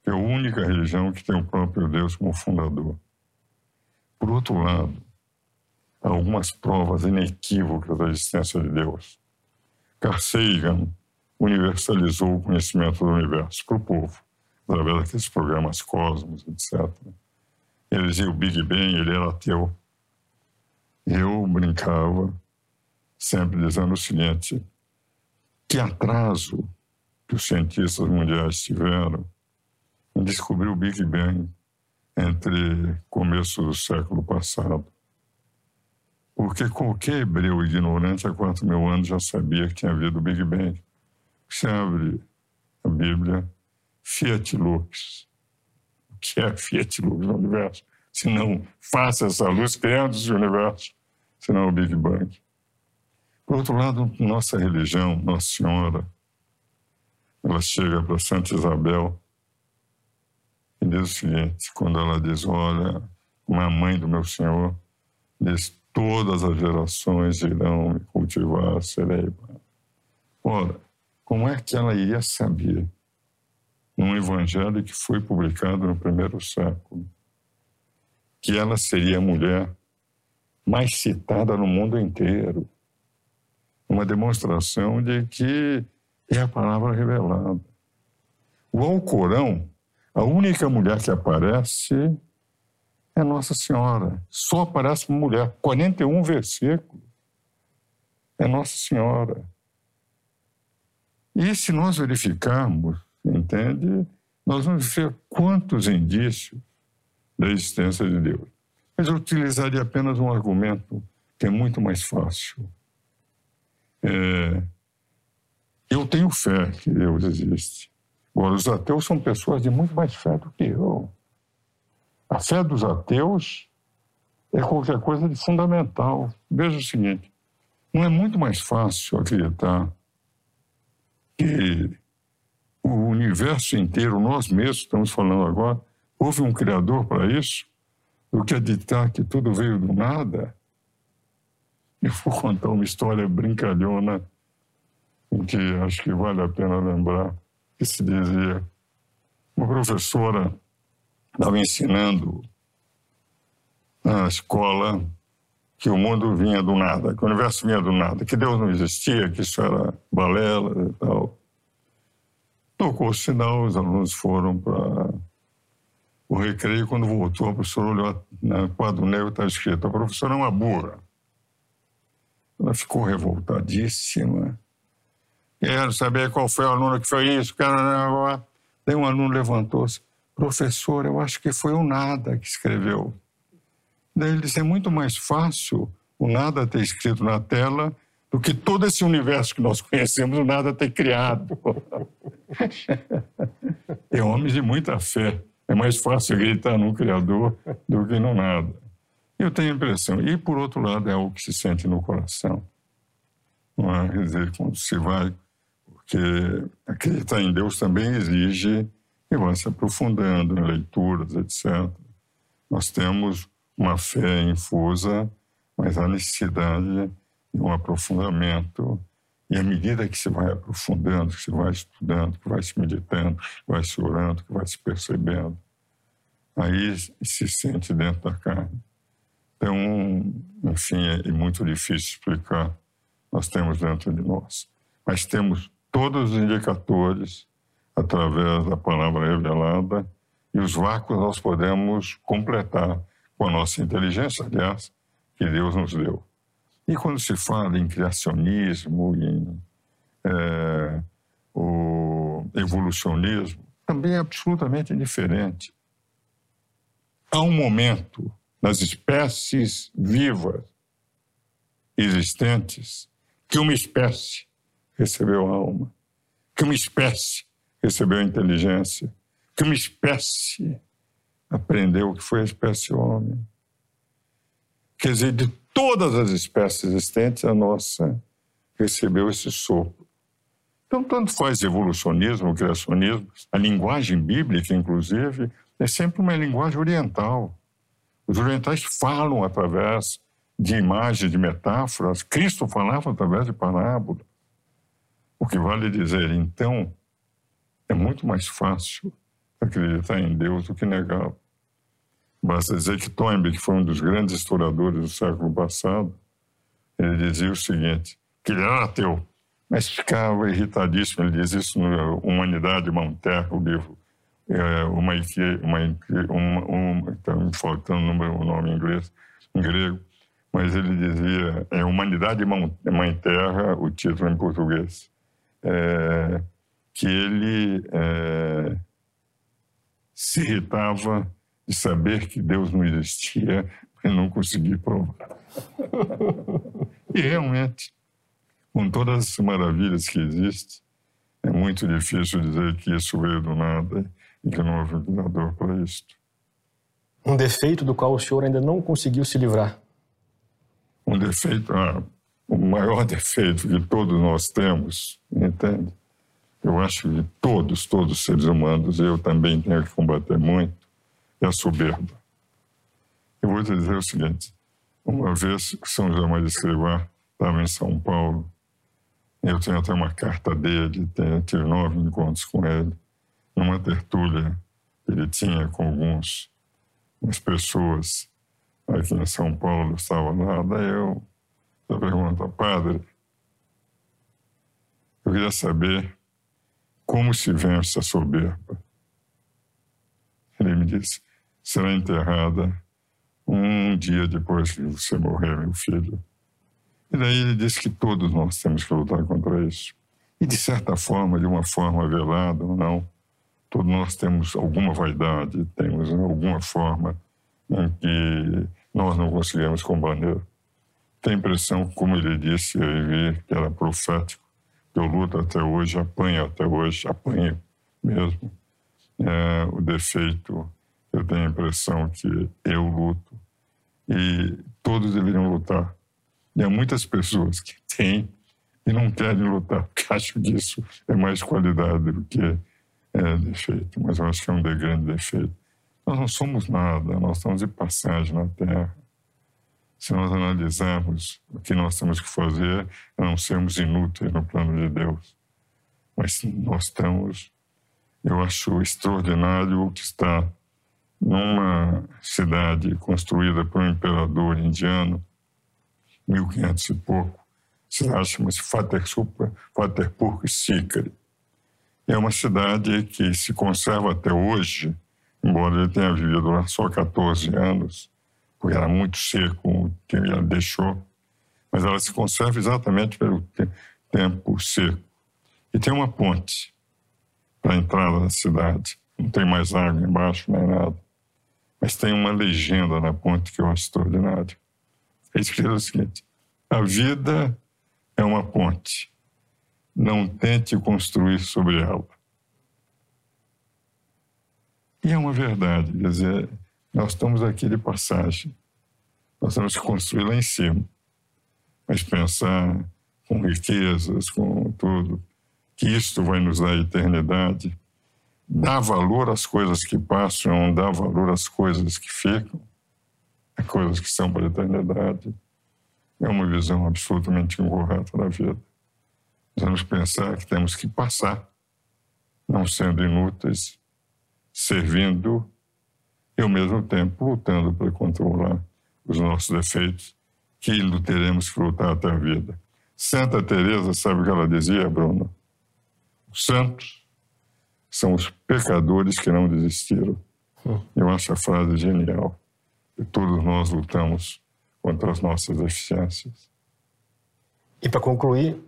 É a única religião que tem o próprio Deus como fundador. Por outro lado, há algumas provas inequívocas da existência de Deus. Carl Sagan universalizou o conhecimento do universo para o povo, através daqueles programas Cosmos, etc. Ele dizia o Big Bang, ele era ateu. Eu brincava, sempre dizendo o seguinte: que atraso que os cientistas mundiais tiveram em descobrir o Big Bang entre começo do século passado. Porque qualquer hebreu ignorante há quatro mil anos já sabia que tinha havido o Big Bang. Você abre a Bíblia, Fiat Lux. O que é Fiat Lux no universo? Se não faça essa luz criando esse universo, senão é o Big Bang. Por outro lado, nossa religião, Nossa Senhora, ela chega para Santa Isabel e diz o seguinte: quando ela diz, olha, uma mãe do meu Senhor, diz, todas as gerações irão me cultivar, serei. Ora, como é que ela iria saber, num evangelho que foi publicado no primeiro século, que ela seria a mulher mais citada no mundo inteiro? Uma demonstração de que é a palavra revelada. O Alcorão A única mulher que aparece é Nossa Senhora. Só aparece uma mulher. 41 versículos. É Nossa Senhora. E se nós verificarmos, entende? Nós vamos ver quantos indícios da existência de Deus. Mas eu utilizaria apenas um argumento que é muito mais fácil. É, eu tenho fé que Deus existe. Agora, os ateus são pessoas de muito mais fé do que eu. A fé dos ateus é qualquer coisa de fundamental. Veja o seguinte: não é muito mais fácil acreditar que o universo inteiro, nós mesmos estamos falando agora, houve um Criador para isso, do que acreditar que tudo veio do nada? Eu vou contar uma história brincalhona, que acho que vale a pena lembrar, que se dizia, uma professora estava ensinando na escola que o mundo vinha do nada, que o universo vinha do nada, que Deus não existia, que isso era balela e tal. Tocou o sinal, os alunos foram para o recreio. Quando voltou, a professora olhou na quadro negro está escrito: a professora é uma burra. Ela ficou revoltadíssima. Quero saber qual foi o aluno que foi isso. Daí um aluno levantou-se. Professor, eu acho que foi o nada que escreveu. Daí ele disse: é muito mais fácil o nada ter escrito na tela do que todo esse universo que nós conhecemos, o nada ter criado. é homens de muita fé. É mais fácil acreditar no Criador do que no nada. Eu tenho a impressão. E, por outro lado, é algo que se sente no coração. Não é? Quer dizer, quando se vai. Porque acreditar em Deus também exige que vá se aprofundando em leituras, etc. Nós temos uma fé infusa, mas há necessidade de um aprofundamento. E à medida que se vai aprofundando, que se vai estudando, que vai se meditando, que vai se orando, que vai se percebendo, aí se sente dentro da carne. Então, enfim, é muito difícil explicar. Nós temos dentro de nós. Mas temos todos os indicadores através da palavra revelada e os vácuos nós podemos completar com a nossa inteligência, aliás, que Deus nos deu. E quando se fala em criacionismo, em é, o evolucionismo, também é absolutamente diferente. Há um momento nas espécies vivas existentes que uma espécie recebeu alma, que uma espécie recebeu inteligência, que uma espécie aprendeu o que foi a espécie homem. Quer dizer, de todas as espécies existentes, a nossa recebeu esse sopro. Então, tanto faz evolucionismo, criacionismo, a linguagem bíblica, inclusive, é sempre uma linguagem oriental. Os orientais falam através de imagens, de metáforas. Cristo falava através de parábolas. O que vale dizer, então, é muito mais fácil acreditar em Deus do que negá-lo. Basta dizer que Toynbee, que foi um dos grandes historiadores do século passado, ele dizia o seguinte, que ele era ateu, mas ficava irritadíssimo. Ele diz isso no Humanidade Monterre, o livro. É, uma, uma, uma, uma, está me faltando o nome em inglês, em grego, mas ele dizia, é Humanidade Mãe Terra, o título em português. É, que ele é, se irritava de saber que Deus não existia e não conseguir provar. e realmente, com todas as maravilhas que existem, é muito difícil dizer que isso veio do nada e que não houve um Criador para isto. Um defeito do qual o senhor ainda não conseguiu se livrar? Um defeito, ah, o maior defeito que todos nós temos, entende? eu acho que todos, todos os seres humanos, eu também tenho que combater muito, é a soberba. Eu vou te dizer o seguinte: uma vez que São José Maria Escrivá estava em São Paulo, eu tenho até uma carta dele, tive nove encontros com ele, numa tertúlia que ele tinha com alguns, umas pessoas aqui em São Paulo, estava lá, daí eu, eu pergunto, padre, eu queria saber como se vence a soberba? Ele me disse: será enterrada um dia depois que você morrer, meu filho. E daí ele disse que todos nós temos que lutar contra isso. E de certa forma, de uma forma velada ou não, todos nós temos alguma vaidade, temos alguma forma em que nós não conseguimos combater. Tem impressão, como ele disse, que era profético, que eu luto até hoje, apanho até hoje, apanho mesmo. É, o defeito, eu tenho a impressão que eu luto e todos deveriam lutar. E há muitas pessoas que têm e não querem lutar, porque acham que isso é mais qualidade do que é, defeito. Mas eu acho que é um grande defeito. Nós não somos nada, nós estamos de passagem na Terra. Se nós analisarmos o que nós temos que fazer, é não sermos inúteis no plano de Deus. Mas nós estamos, eu acho extraordinário o que está numa cidade construída por um imperador indiano, 1500 e pouco, cidade chama-se Fatehpur Sikri. É uma cidade que se conserva até hoje, embora ele tenha vivido lá só 14 anos, porque era muito seco que ele deixou, mas ela se conserva exatamente pelo tempo seco. E tem uma ponte para a entrada da cidade. Não tem mais água embaixo, nem nada. Mas tem uma legenda na ponte que eu acho extraordinária. É escrito o seguinte: a vida é uma ponte. Não tente construir sobre ela. E é uma verdade, quer dizer, nós estamos aqui de passagem. Nós temos que construir lá em cima. Mas pensar com riquezas, com tudo, que isto vai nos dar eternidade, dar valor às coisas que passam, dar valor às coisas que ficam, as coisas que são para a eternidade, é uma visão absolutamente incorreta da vida. Vamos pensar que temos que passar, não sendo inúteis, servindo e, ao mesmo tempo, lutando para controlar os nossos defeitos, que teremos que lutar até a vida. Santa Teresa sabe o que ela dizia, Bruno? Os santos são os pecadores que não desistiram. Eu acho a frase genial. E todos nós lutamos contra as nossas deficiências. E para concluir,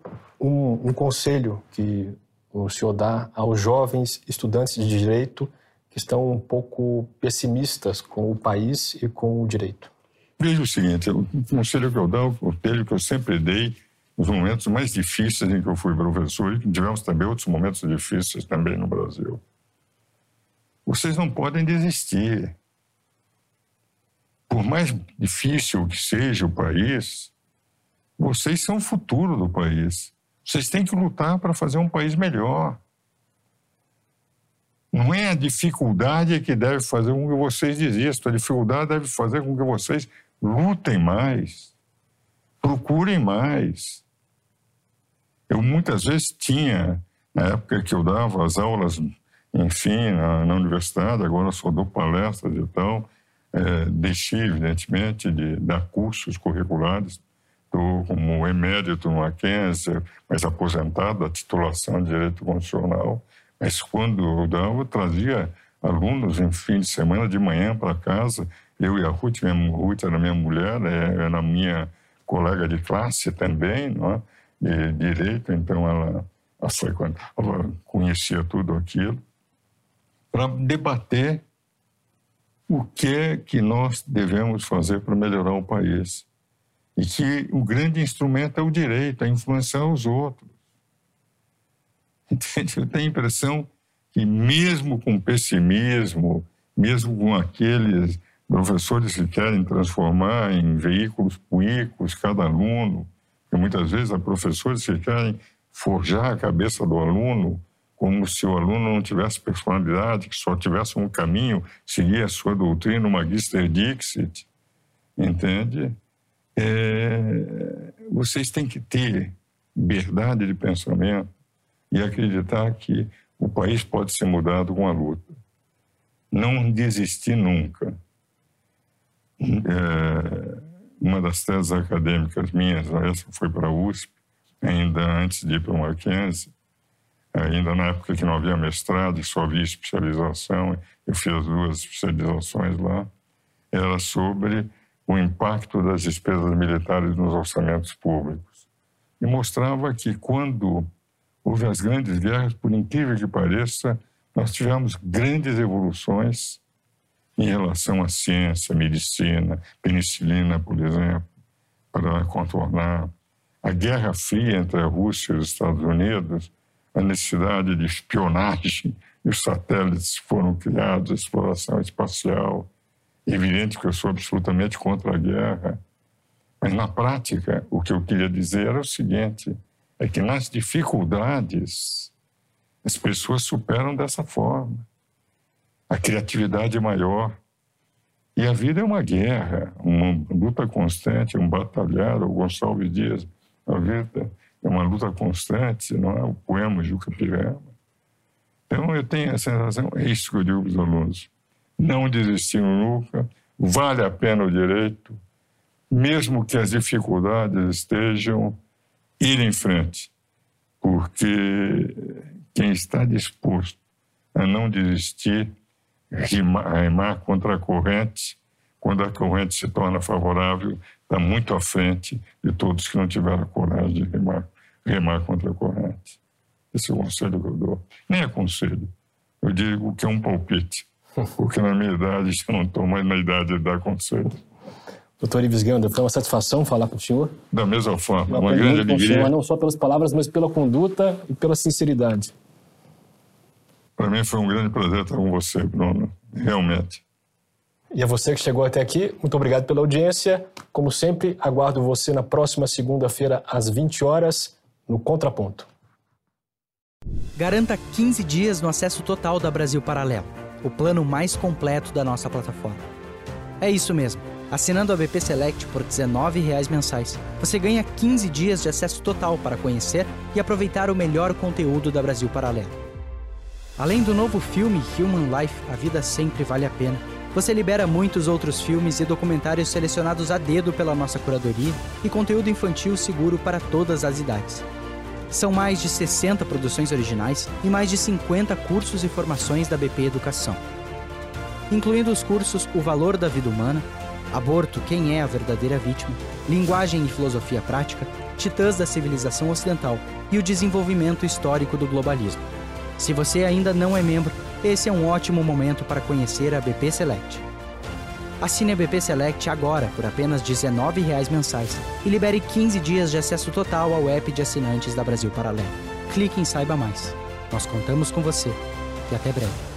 um, um, conselho que o senhor dá aos jovens estudantes de direito que estão um pouco pessimistas com o país e com o direito. Veja o seguinte: o conselho que eu dou, o conselho que eu sempre dei os momentos mais difíceis em que eu fui professor, e tivemos também outros momentos difíceis também no Brasil. Vocês não podem desistir. Por mais difícil que seja o país, vocês são o futuro do país. Vocês têm que lutar para fazer um país melhor. Não é a dificuldade que deve fazer com que vocês desistam. A dificuldade deve fazer com que vocês lutem mais, procurem mais. Eu muitas vezes tinha, na época que eu dava as aulas, enfim, na, na universidade, agora só dou palestras e tal, é, deixei, evidentemente, de dar cursos curriculares. Estou como emérito no Mackenzie, mas aposentado da titulação de Direito Constitucional. Mas quando eu dava, eu trazia alunos em fim de semana, de manhã para casa. Eu e a Ruth, minha, Ruth era minha mulher, é, era minha colega de classe também, não é? de direito, então ela, ela conhecia tudo aquilo, para debater o que é que nós devemos fazer para melhorar o país. E que o grande instrumento é o direito, é influenciar os outros. Entende? Eu tenho a impressão que, mesmo com pessimismo, mesmo com aqueles professores que querem transformar em veículos políticos cada aluno, e muitas vezes há professores que querem forjar a cabeça do aluno como se o aluno não tivesse personalidade, que só tivesse um caminho, seguir a sua doutrina, o Magister Dixit, entende? É, vocês têm que ter liberdade de pensamento e acreditar que o país pode ser mudado com a luta. Não desistir nunca. É, uma das teses acadêmicas minhas, essa foi para a USP, ainda antes de ir para o Mackenzie, ainda na época que não havia mestrado e só havia especialização, eu fiz as duas especializações lá, era sobre o impacto das despesas militares nos orçamentos públicos. E mostrava que quando houve as grandes guerras, por incrível que pareça, nós tivemos grandes evoluções em relação à ciência, medicina, penicilina, por exemplo, para contornar a Guerra Fria entre a Rússia e os Estados Unidos, a necessidade de espionagem e os satélites foram criados, a exploração espacial. Evidente que eu sou absolutamente contra a guerra, mas na prática o que eu queria dizer era o seguinte: é que nas dificuldades as pessoas superam dessa forma. A criatividade é maior. E a vida é uma guerra, uma luta constante, um batalhar. O Gonçalves Dias, a vida é uma luta constante, não é? O poema Juca Pirama. Então eu tenho a sensação, é isso que eu digo para os alunos: não desistir nunca, vale a pena o direito, mesmo que as dificuldades estejam, ir em frente, porque quem está disposto a não desistir, remar, remar contra a corrente, quando a corrente se torna favorável, está muito à frente de todos que não tiveram coragem de remar, remar contra a corrente. Esse é o conselho que eu dou. Nem é conselho, eu digo que é um palpite, porque na minha idade, já não estou mais na idade de dar conselho. Doutor Ives Ganda, foi uma satisfação falar com o senhor. Da mesma forma, uma grande alegria. Senhor, não só pelas palavras, mas pela conduta e pela sinceridade. Para mim foi um grande prazer estar com você, Bruno, realmente. E a você que chegou até aqui, muito obrigado pela audiência. Como sempre, aguardo você na próxima segunda-feira, às 20 horas, no Contraponto. Garanta 15 dias no acesso total da Brasil Paralelo, o plano mais completo da nossa plataforma. É isso mesmo. Assinando a BP Select por R$ 19,00 mensais, você ganha 15 dias de acesso total para conhecer e aproveitar o melhor conteúdo da Brasil Paralelo. Além do novo filme Human Life, A Vida Sempre Vale a Pena, você libera muitos outros filmes e documentários selecionados a dedo pela nossa curadoria e conteúdo infantil seguro para todas as idades. São mais de 60 produções originais e mais de 50 cursos e formações da BP Educação. Incluindo os cursos O Valor da Vida Humana, Aborto, Quem é a Verdadeira Vítima, Linguagem e Filosofia Prática, Titãs da Civilização Ocidental e o Desenvolvimento Histórico do Globalismo. Se você ainda não é membro, esse é um ótimo momento para conhecer a BP Select. Assine a BP Select agora por apenas R$ 19,00 mensais e libere 15 dias de acesso total ao app de assinantes da Brasil Paralelo. Clique em Saiba Mais. Nós contamos com você e até breve.